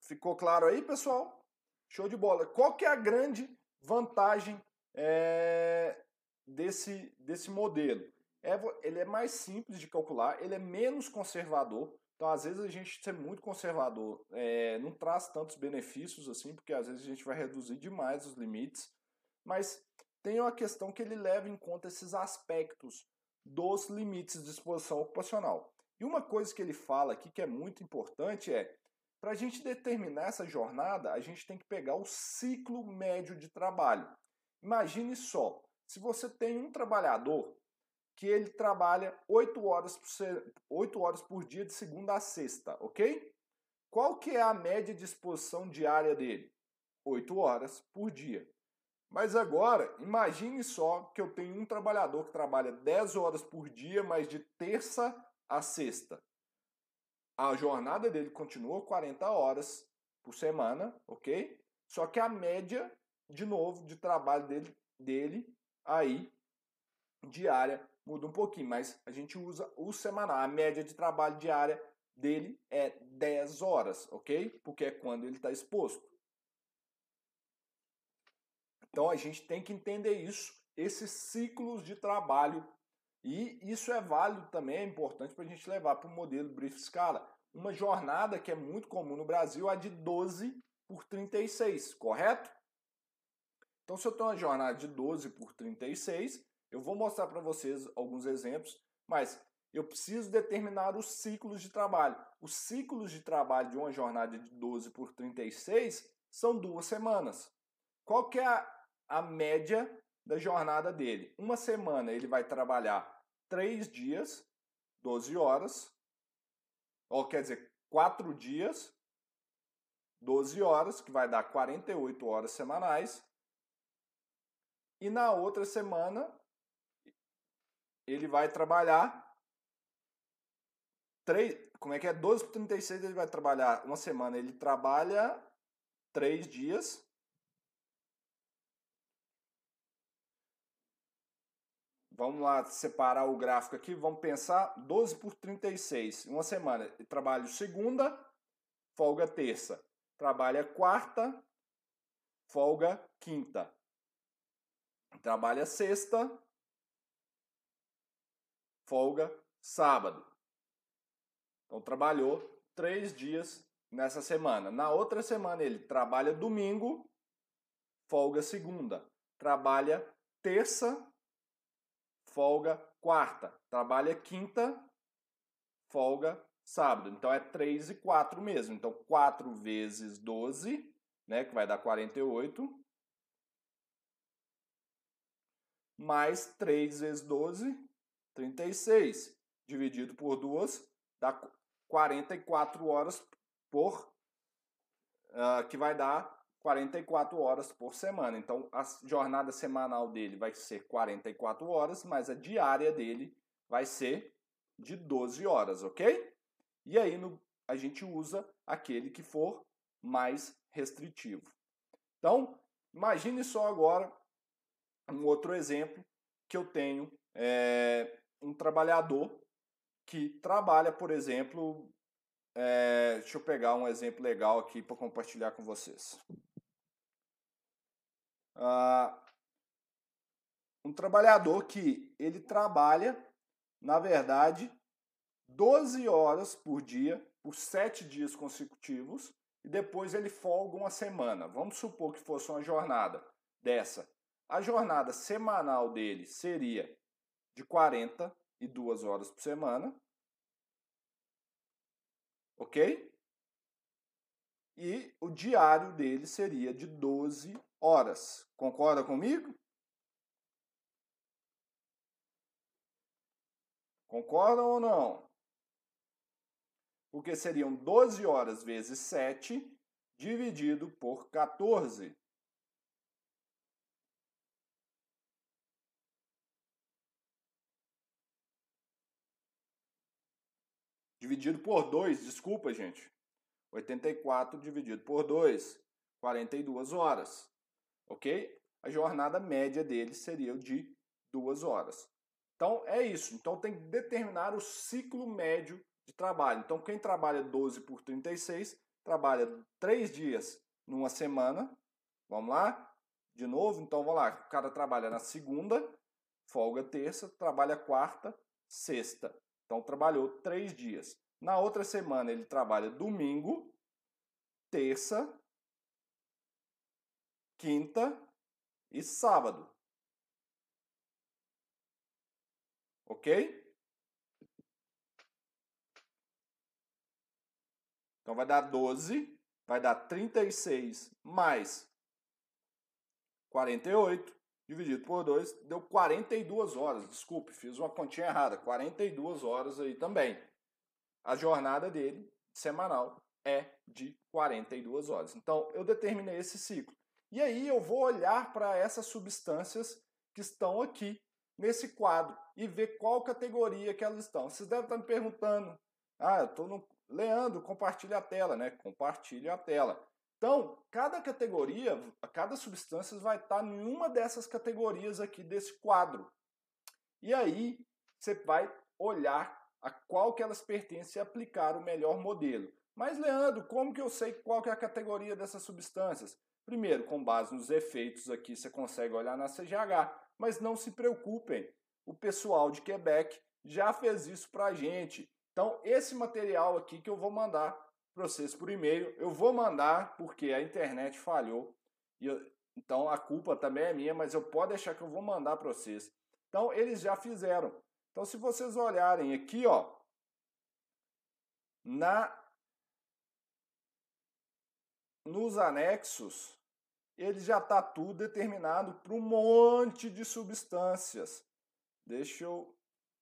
Ficou claro aí, pessoal? Show de bola. Qual que é a grande vantagem é, desse, desse modelo? É, ele é mais simples de calcular, ele é menos conservador. Então, às vezes, a gente ser muito conservador é, não traz tantos benefícios assim, porque às vezes a gente vai reduzir demais os limites. Mas tem uma questão que ele leva em conta esses aspectos dos limites de exposição ocupacional. E uma coisa que ele fala aqui que é muito importante é para a gente determinar essa jornada, a gente tem que pegar o ciclo médio de trabalho. Imagine só, se você tem um trabalhador que ele trabalha 8 horas, por, 8 horas por dia de segunda a sexta, ok? Qual que é a média de exposição diária dele? 8 horas por dia. Mas agora, imagine só que eu tenho um trabalhador que trabalha 10 horas por dia, mas de terça a sexta. A jornada dele continua 40 horas por semana, ok? Só que a média, de novo, de trabalho dele, dele aí, diária, muda um pouquinho, mas a gente usa o semanal. A média de trabalho diária dele é 10 horas, ok? Porque é quando ele está exposto. Então a gente tem que entender isso, esses ciclos de trabalho. E isso é válido também, é importante para a gente levar para o modelo Brief Scala. Uma jornada que é muito comum no Brasil é de 12 por 36, correto? Então, se eu tenho uma jornada de 12 por 36, eu vou mostrar para vocês alguns exemplos, mas eu preciso determinar os ciclos de trabalho. Os ciclos de trabalho de uma jornada de 12 por 36 são duas semanas. Qual que é a, a média da jornada dele. Uma semana ele vai trabalhar três dias, 12 horas, ou quer dizer, quatro dias, 12 horas, que vai dar 48 horas semanais. E na outra semana ele vai trabalhar três, como é que é? 12 por 36 ele vai trabalhar uma semana, ele trabalha três dias, Vamos lá separar o gráfico aqui. Vamos pensar 12 por 36. Uma semana. Trabalho segunda, folga terça. Trabalha quarta, folga quinta. Trabalha sexta, folga sábado. Então trabalhou três dias nessa semana. Na outra semana ele trabalha domingo, folga segunda. Trabalha terça, folga quarta. Trabalha quinta, folga sábado. Então é 3 e 4 mesmo. Então 4 vezes 12, né, que vai dar 48. Mais 3 vezes 12, 36. Dividido por 2, dá 44 horas por... Uh, que vai dar 44 horas por semana. Então, a jornada semanal dele vai ser 44 horas, mas a diária dele vai ser de 12 horas, ok? E aí no, a gente usa aquele que for mais restritivo. Então, imagine só agora um outro exemplo que eu tenho é, um trabalhador que trabalha, por exemplo, é, deixa eu pegar um exemplo legal aqui para compartilhar com vocês. Ah, um trabalhador que ele trabalha, na verdade, 12 horas por dia, por 7 dias consecutivos, e depois ele folga uma semana. Vamos supor que fosse uma jornada dessa. A jornada semanal dele seria de 42 horas por semana. Ok? E o diário dele seria de 12 horas. Concorda comigo? Concordam ou não? Porque seriam 12 horas vezes 7 dividido por 14. Dividido por 2, desculpa, gente. 84 dividido por 2, 42 horas. Ok? A jornada média dele seria de 2 horas. Então é isso. Então tem que determinar o ciclo médio de trabalho. Então quem trabalha 12 por 36 trabalha 3 dias numa semana. Vamos lá? De novo, então vamos lá. O cara trabalha na segunda, folga terça, trabalha quarta, sexta. Então trabalhou 3 dias. Na outra semana ele trabalha domingo, terça, quinta e sábado. Ok? Então vai dar 12, vai dar 36 mais 48, dividido por 2, deu 42 horas. Desculpe, fiz uma continha errada. 42 horas aí também. A jornada dele, semanal, é de 42 horas. Então, eu determinei esse ciclo. E aí eu vou olhar para essas substâncias que estão aqui nesse quadro e ver qual categoria que elas estão. Vocês devem estar me perguntando, ah, eu estou no... Leandro, compartilha a tela, né? Compartilha a tela. Então, cada categoria, cada substância vai estar em uma dessas categorias aqui desse quadro. E aí, você vai olhar a qual que elas pertencem e aplicar o melhor modelo. Mas, Leandro, como que eu sei qual que é a categoria dessas substâncias? Primeiro, com base nos efeitos aqui, você consegue olhar na CGH. Mas não se preocupem, o pessoal de Quebec já fez isso para a gente. Então, esse material aqui que eu vou mandar para vocês por e-mail, eu vou mandar porque a internet falhou. Eu, então, a culpa também é minha, mas eu posso deixar que eu vou mandar para vocês. Então, eles já fizeram. Então, se vocês olharem aqui, ó, na nos anexos, ele já está tudo determinado para um monte de substâncias. Deixa eu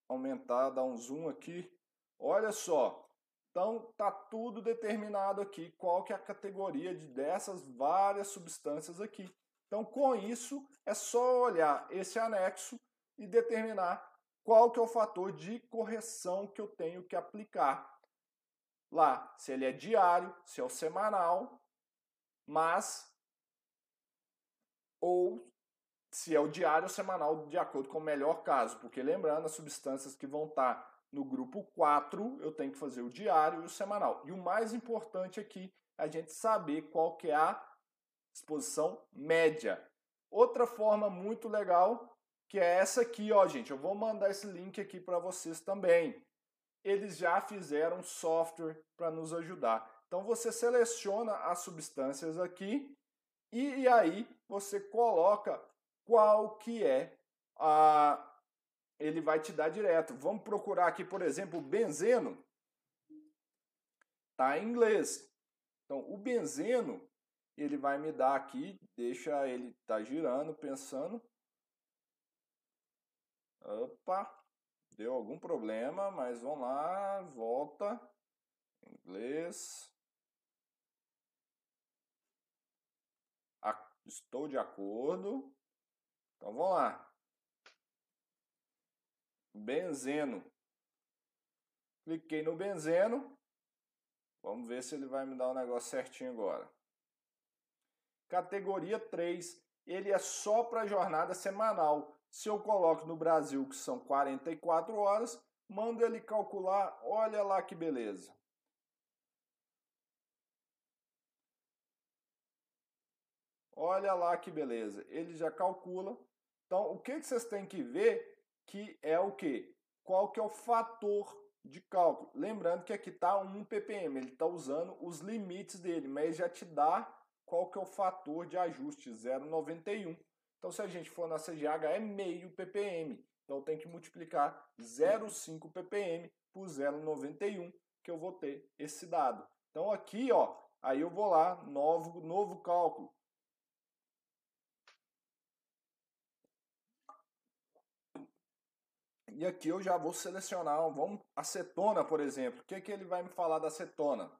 aumentar, dar um zoom aqui. Olha só. Então tá tudo determinado aqui qual que é a categoria de dessas várias substâncias aqui. Então com isso é só olhar esse anexo e determinar qual que é o fator de correção que eu tenho que aplicar lá, se ele é diário, se é o semanal, mas ou se é o diário ou semanal de acordo com o melhor caso, porque lembrando, as substâncias que vão estar no grupo 4, eu tenho que fazer o diário e o semanal. E o mais importante aqui é a gente saber qual que é a exposição média. Outra forma muito legal, que é essa aqui, ó, gente, eu vou mandar esse link aqui para vocês também. Eles já fizeram software para nos ajudar. Então você seleciona as substâncias aqui e, e aí você coloca qual que é a. Ele vai te dar direto. Vamos procurar aqui, por exemplo, o benzeno. Tá em inglês. Então, o benzeno, ele vai me dar aqui, deixa ele tá girando, pensando. Opa, deu algum problema, mas vamos lá, volta. Inglês. Estou de acordo. Então vamos lá. Benzeno. Cliquei no benzeno. Vamos ver se ele vai me dar o um negócio certinho agora. Categoria 3, ele é só para jornada semanal. Se eu coloco no Brasil, que são 44 horas, mando ele calcular, olha lá que beleza. Olha lá que beleza. Ele já calcula. Então, o que, que vocês têm que ver que é o que? Qual que é o fator de cálculo? Lembrando que aqui está 1 ppm, ele está usando os limites dele, mas já te dá qual que é o fator de ajuste, 0,91. Então, se a gente for na CGH, é meio ppm. Então, tem que multiplicar 0,5 ppm por 0,91, que eu vou ter esse dado. Então, aqui, ó, aí eu vou lá, novo, novo cálculo. E aqui eu já vou selecionar, vamos, acetona, por exemplo. O que, que ele vai me falar da acetona?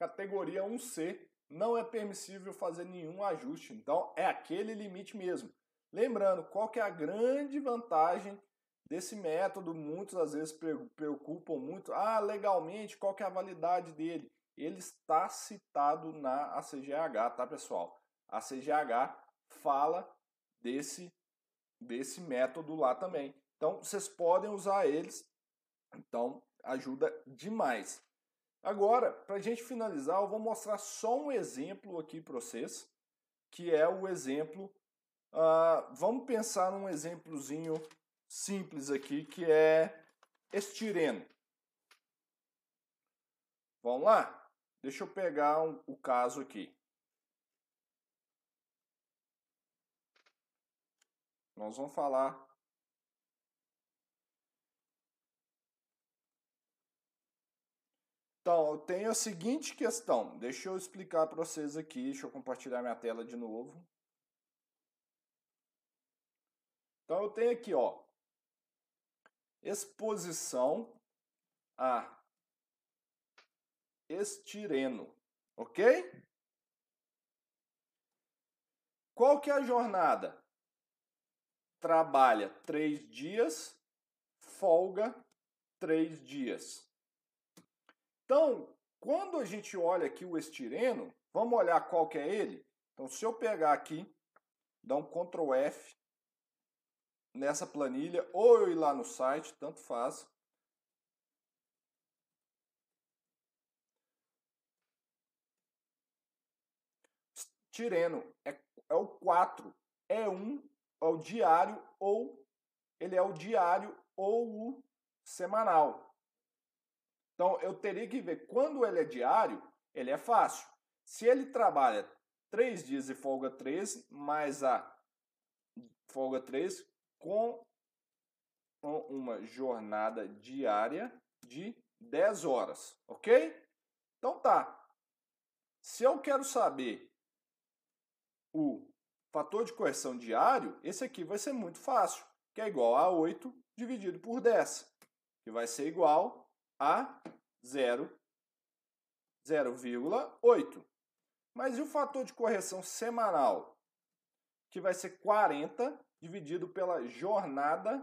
Categoria 1C, não é permissível fazer nenhum ajuste. Então, é aquele limite mesmo. Lembrando, qual que é a grande vantagem desse método? Muitos às vezes preocupam muito. Ah, legalmente, qual que é a validade dele? Ele está citado na ACGH, tá, pessoal? A CGH fala desse, desse método lá também. Então, vocês podem usar eles. Então, ajuda demais. Agora, para a gente finalizar, eu vou mostrar só um exemplo aqui para vocês, que é o exemplo. Uh, vamos pensar num exemplozinho simples aqui, que é estireno. Vamos lá? Deixa eu pegar um, o caso aqui. Nós vamos falar Então, eu tenho a seguinte questão. Deixa eu explicar para vocês aqui. Deixa eu compartilhar minha tela de novo. Então, eu tenho aqui, ó, exposição a estireno, ok? Qual que é a jornada? Trabalha três dias, folga três dias. Então, quando a gente olha aqui o estireno, vamos olhar qual que é ele? Então, se eu pegar aqui, dar um Ctrl F nessa planilha, ou eu ir lá no site, tanto faz. Tireno é, é o 4, é um, é o diário ou ele é o diário ou o semanal. Então eu teria que ver quando ele é diário, ele é fácil. Se ele trabalha três dias e folga três, mais a folga três com uma jornada diária de 10 horas, ok? Então tá. Se eu quero saber o fator de correção diário, esse aqui vai ser muito fácil, que é igual a 8 dividido por 10, que vai ser igual a 0,8. Mas e o fator de correção semanal? Que vai ser 40 dividido pela jornada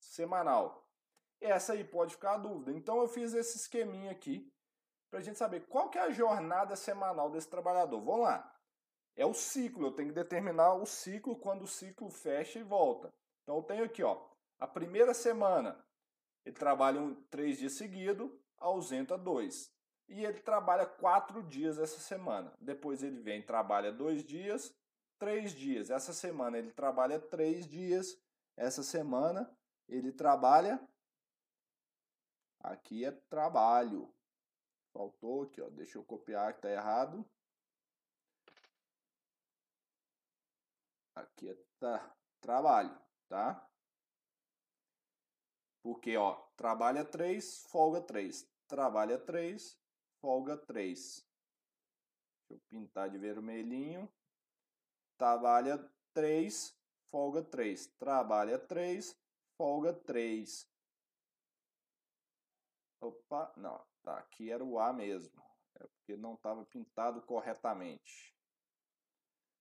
semanal. Essa aí pode ficar a dúvida. Então eu fiz esse esqueminha aqui para a gente saber qual que é a jornada semanal desse trabalhador. Vamos lá. É o ciclo, eu tenho que determinar o ciclo quando o ciclo fecha e volta. Então eu tenho aqui, ó, a primeira semana ele trabalha um, três dias seguidos, ausenta dois. E ele trabalha quatro dias essa semana. Depois ele vem trabalha dois dias, três dias. Essa semana ele trabalha três dias. Essa semana ele trabalha. Aqui é trabalho. Faltou aqui, ó. Deixa eu copiar que tá errado. Aqui é trabalho, tá? Porque, ó, trabalha 3, folga 3. Trabalha 3, folga 3. Deixa eu pintar de vermelhinho. Trabalha 3, folga 3. Trabalha 3, folga 3. Opa, não, tá, aqui era o A mesmo. É porque não estava pintado corretamente.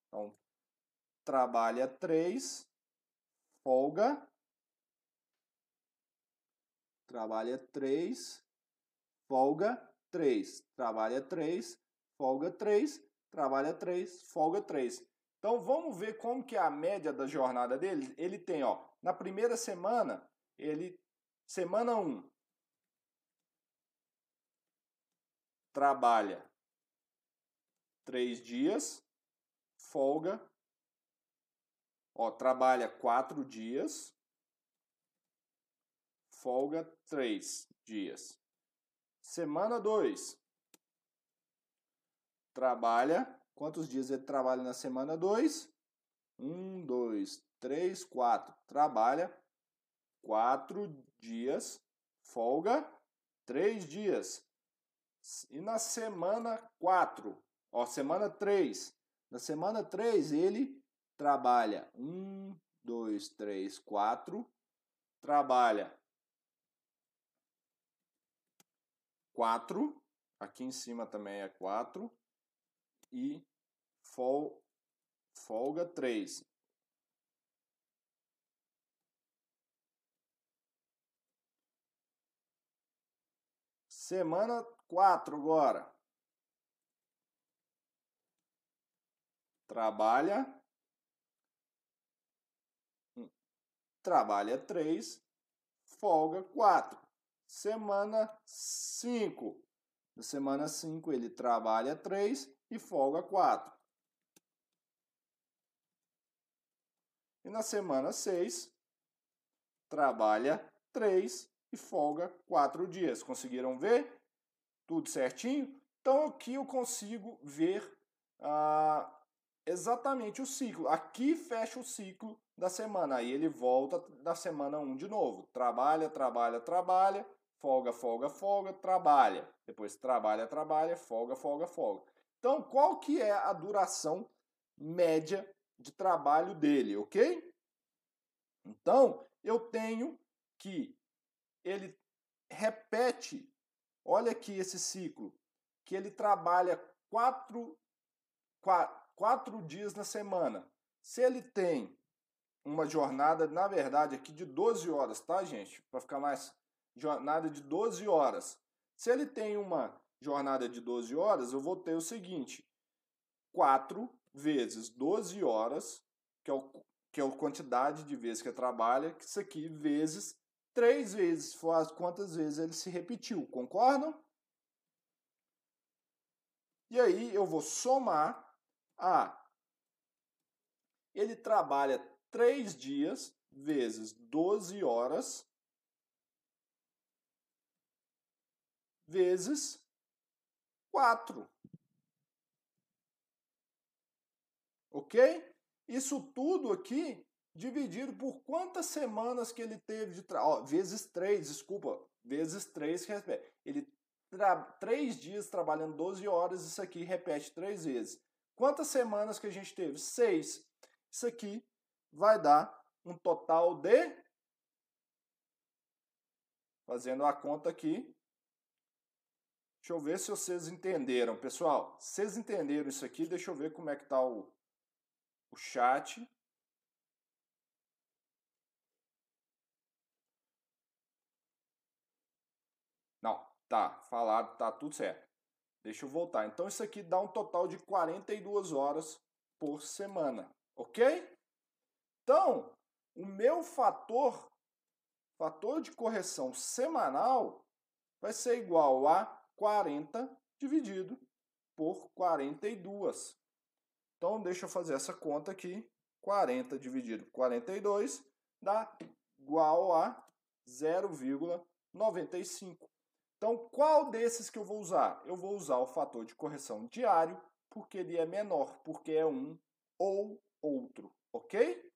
Então, trabalha 3, folga trabalha 3, folga 3. Trabalha 3, folga 3, trabalha 3, folga 3. Então vamos ver como que é a média da jornada dele. Ele tem, ó, na primeira semana, ele semana 1 trabalha 3 dias, folga ó, trabalha 4 dias, folga 3 dias. Semana 2 trabalha Quantos dias ele trabalha na semana 2? 1, 2, 3, 4. Trabalha 4 dias, folga 3 dias. E na semana 4, ó, semana 3. Na semana 3 ele trabalha 1, 2, 3, 4. Trabalha 4. Aqui em cima também é 4 e fol, folga 3. Semana 4 agora. Trabalha. Trabalha 3, folga 4. Semana 5. Na semana 5 ele trabalha 3 e folga 4. E na semana 6, trabalha 3 e folga 4 dias. Conseguiram ver? Tudo certinho? Então aqui eu consigo ver ah, exatamente o ciclo. Aqui fecha o ciclo da semana. Aí ele volta da semana 1 de novo. Trabalha, trabalha, trabalha, folga, folga, folga, trabalha. Depois trabalha, trabalha, folga, folga, folga. Então, qual que é a duração média de trabalho dele, ok? Então, eu tenho que ele repete, olha aqui esse ciclo, que ele trabalha quatro, quatro, quatro dias na semana. Se ele tem uma jornada, na verdade, aqui de 12 horas, tá, gente? Para ficar mais. Jornada de 12 horas. Se ele tem uma jornada de 12 horas, eu vou ter o seguinte: 4 vezes 12 horas, que é, o, que é a quantidade de vezes que ele trabalha, que isso aqui vezes 3 vezes, foi quantas vezes ele se repetiu, concordam? E aí eu vou somar a. Ele trabalha 3 dias vezes 12 horas vezes 4. Ok? Isso tudo aqui dividido por quantas semanas que ele teve de trabalho. Vezes 3, desculpa. Vezes 3 que repete. Ele tra 3 dias trabalhando 12 horas, isso aqui repete 3 vezes. Quantas semanas que a gente teve? 6. Isso aqui vai dar um total de. Fazendo a conta aqui, Deixa eu ver se vocês entenderam. Pessoal, vocês entenderam isso aqui? Deixa eu ver como é que está o, o chat. Não, tá, falado, tá tudo certo. Deixa eu voltar. Então isso aqui dá um total de 42 horas por semana, ok? Então, o meu fator, fator de correção semanal vai ser igual a 40 dividido por 42. Então, deixa eu fazer essa conta aqui. 40 dividido por 42 dá igual a 0,95. Então, qual desses que eu vou usar? Eu vou usar o fator de correção diário, porque ele é menor, porque é um ou outro, ok?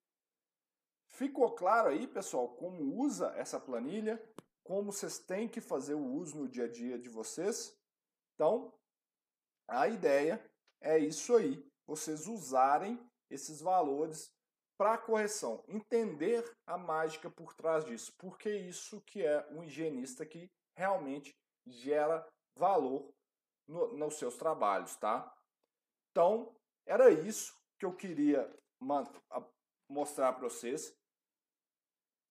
Ficou claro aí, pessoal, como usa essa planilha? Como vocês têm que fazer o uso no dia a dia de vocês. Então, a ideia é isso aí, vocês usarem esses valores para correção, entender a mágica por trás disso, porque isso que é um higienista que realmente gera valor no, nos seus trabalhos, tá? Então, era isso que eu queria mostrar para vocês.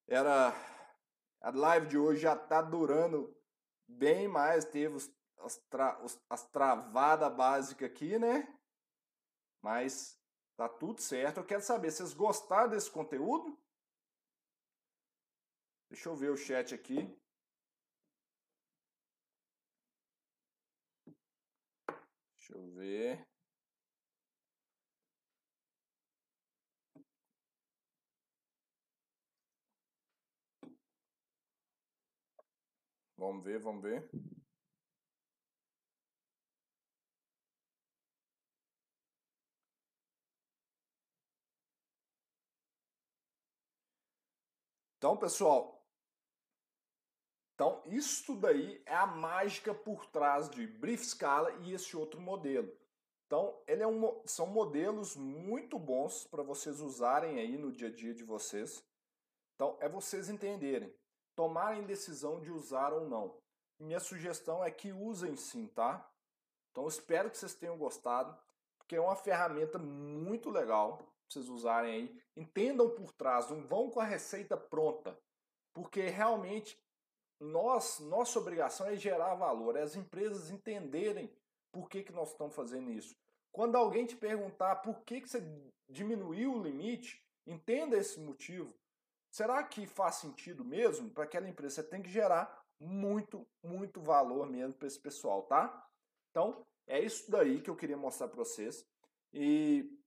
Era a live de hoje já está durando bem mais, teve os, as, tra, os, as travadas básicas aqui, né? Mas tá tudo certo. Eu quero saber, vocês gostaram desse conteúdo? Deixa eu ver o chat aqui. Deixa eu ver. Vamos ver, vamos ver. Então, pessoal, então isso daí é a mágica por trás de Brief Scala e esse outro modelo. Então, ele é um, são modelos muito bons para vocês usarem aí no dia a dia de vocês. Então, é vocês entenderem tomarem decisão de usar ou não. Minha sugestão é que usem sim, tá? Então espero que vocês tenham gostado, porque é uma ferramenta muito legal para vocês usarem aí. Entendam por trás, não vão com a receita pronta, porque realmente nós, nossa obrigação é gerar valor, é as empresas entenderem por que, que nós estamos fazendo isso. Quando alguém te perguntar por que, que você diminuiu o limite, entenda esse motivo. Será que faz sentido mesmo para aquela empresa? Você tem que gerar muito, muito valor mesmo para esse pessoal, tá? Então, é isso daí que eu queria mostrar para vocês. E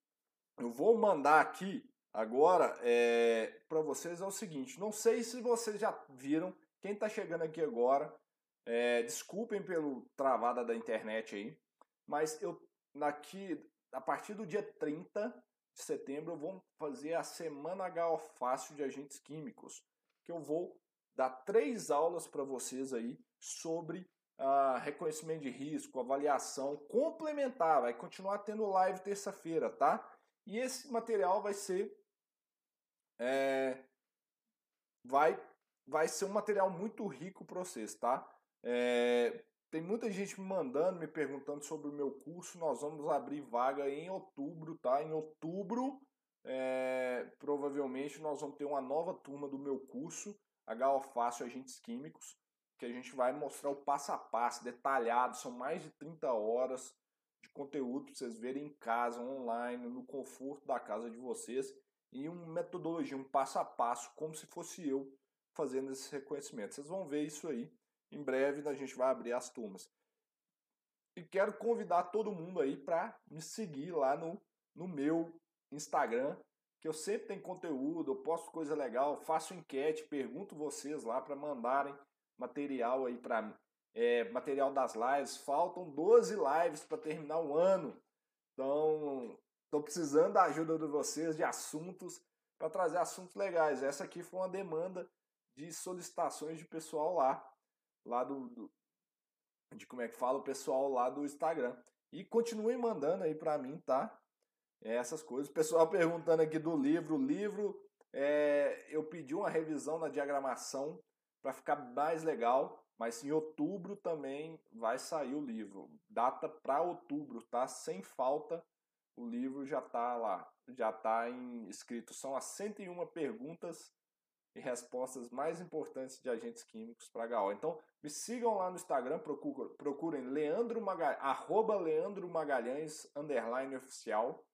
eu vou mandar aqui agora é, para vocês é o seguinte: não sei se vocês já viram, quem está chegando aqui agora, é, desculpem pelo travada da internet aí, mas eu aqui a partir do dia 30 de setembro, eu vou fazer a Semana H Fácil de Agentes Químicos, que eu vou dar três aulas para vocês aí sobre uh, reconhecimento de risco, avaliação complementar. Vai continuar tendo live terça-feira, tá? E esse material vai ser é, vai vai ser um material muito rico para vocês, tá? É, tem muita gente me mandando, me perguntando sobre o meu curso. Nós vamos abrir vaga em outubro, tá? Em outubro, é, provavelmente nós vamos ter uma nova turma do meu curso, HO Fácil Agentes Químicos, que a gente vai mostrar o passo a passo, detalhado. São mais de 30 horas de conteúdo para vocês verem em casa, online, no conforto da casa de vocês. E uma metodologia, um passo a passo, como se fosse eu fazendo esse reconhecimento. Vocês vão ver isso aí em breve a gente vai abrir as turmas. E quero convidar todo mundo aí para me seguir lá no, no meu Instagram, que eu sempre tenho conteúdo, eu posto coisa legal, faço enquete, pergunto vocês lá para mandarem material aí para mim. É, material das lives. Faltam 12 lives para terminar o ano. Então, estou precisando da ajuda de vocês de assuntos para trazer assuntos legais. Essa aqui foi uma demanda de solicitações de pessoal lá lá do, do, de como é que fala o pessoal lá do Instagram. E continuem mandando aí para mim, tá? É, essas coisas. O pessoal *laughs* perguntando aqui do livro. O livro, é, eu pedi uma revisão na diagramação para ficar mais legal, mas em outubro também vai sair o livro. Data para outubro, tá? Sem falta, o livro já tá lá, já tá em escrito. São as 101 perguntas e respostas mais importantes de agentes químicos para HO. Então, me sigam lá no Instagram, procurem, Leandro Magalhães, arroba Leandro Magalhães, underline oficial.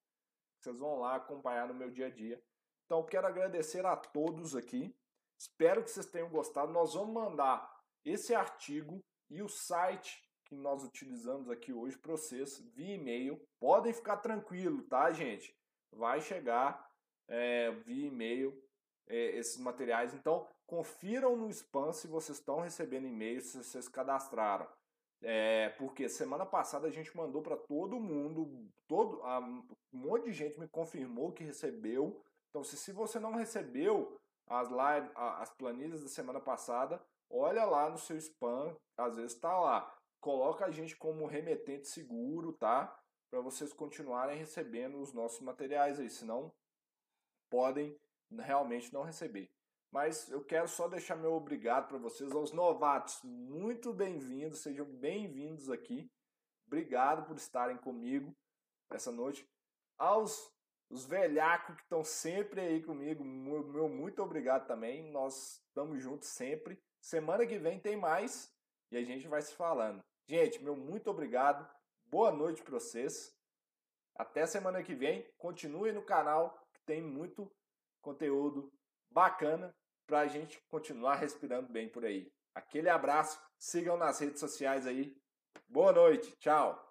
Vocês vão lá acompanhar no meu dia a dia. Então, quero agradecer a todos aqui. Espero que vocês tenham gostado. Nós vamos mandar esse artigo e o site que nós utilizamos aqui hoje para vocês via e-mail. Podem ficar tranquilo, tá, gente? Vai chegar é, via e-mail esses materiais. Então, confiram no spam se vocês estão recebendo e-mails, se vocês cadastraram. É, porque semana passada a gente mandou para todo mundo, todo, um monte de gente me confirmou que recebeu. Então, se, se você não recebeu as live, as planilhas da semana passada, olha lá no seu spam, às vezes está lá. Coloca a gente como remetente seguro, tá? Para vocês continuarem recebendo os nossos materiais aí, senão podem realmente não receber. Mas eu quero só deixar meu obrigado para vocês, aos novatos, muito bem-vindos, sejam bem-vindos aqui. Obrigado por estarem comigo essa noite. Aos os velhacos que estão sempre aí comigo, meu muito obrigado também. Nós estamos juntos sempre. Semana que vem tem mais. e a gente vai se falando. Gente, meu muito obrigado. Boa noite para vocês. Até semana que vem. Continue no canal que tem muito conteúdo bacana para a gente continuar respirando bem por aí. Aquele abraço. Sigam nas redes sociais aí. Boa noite. Tchau.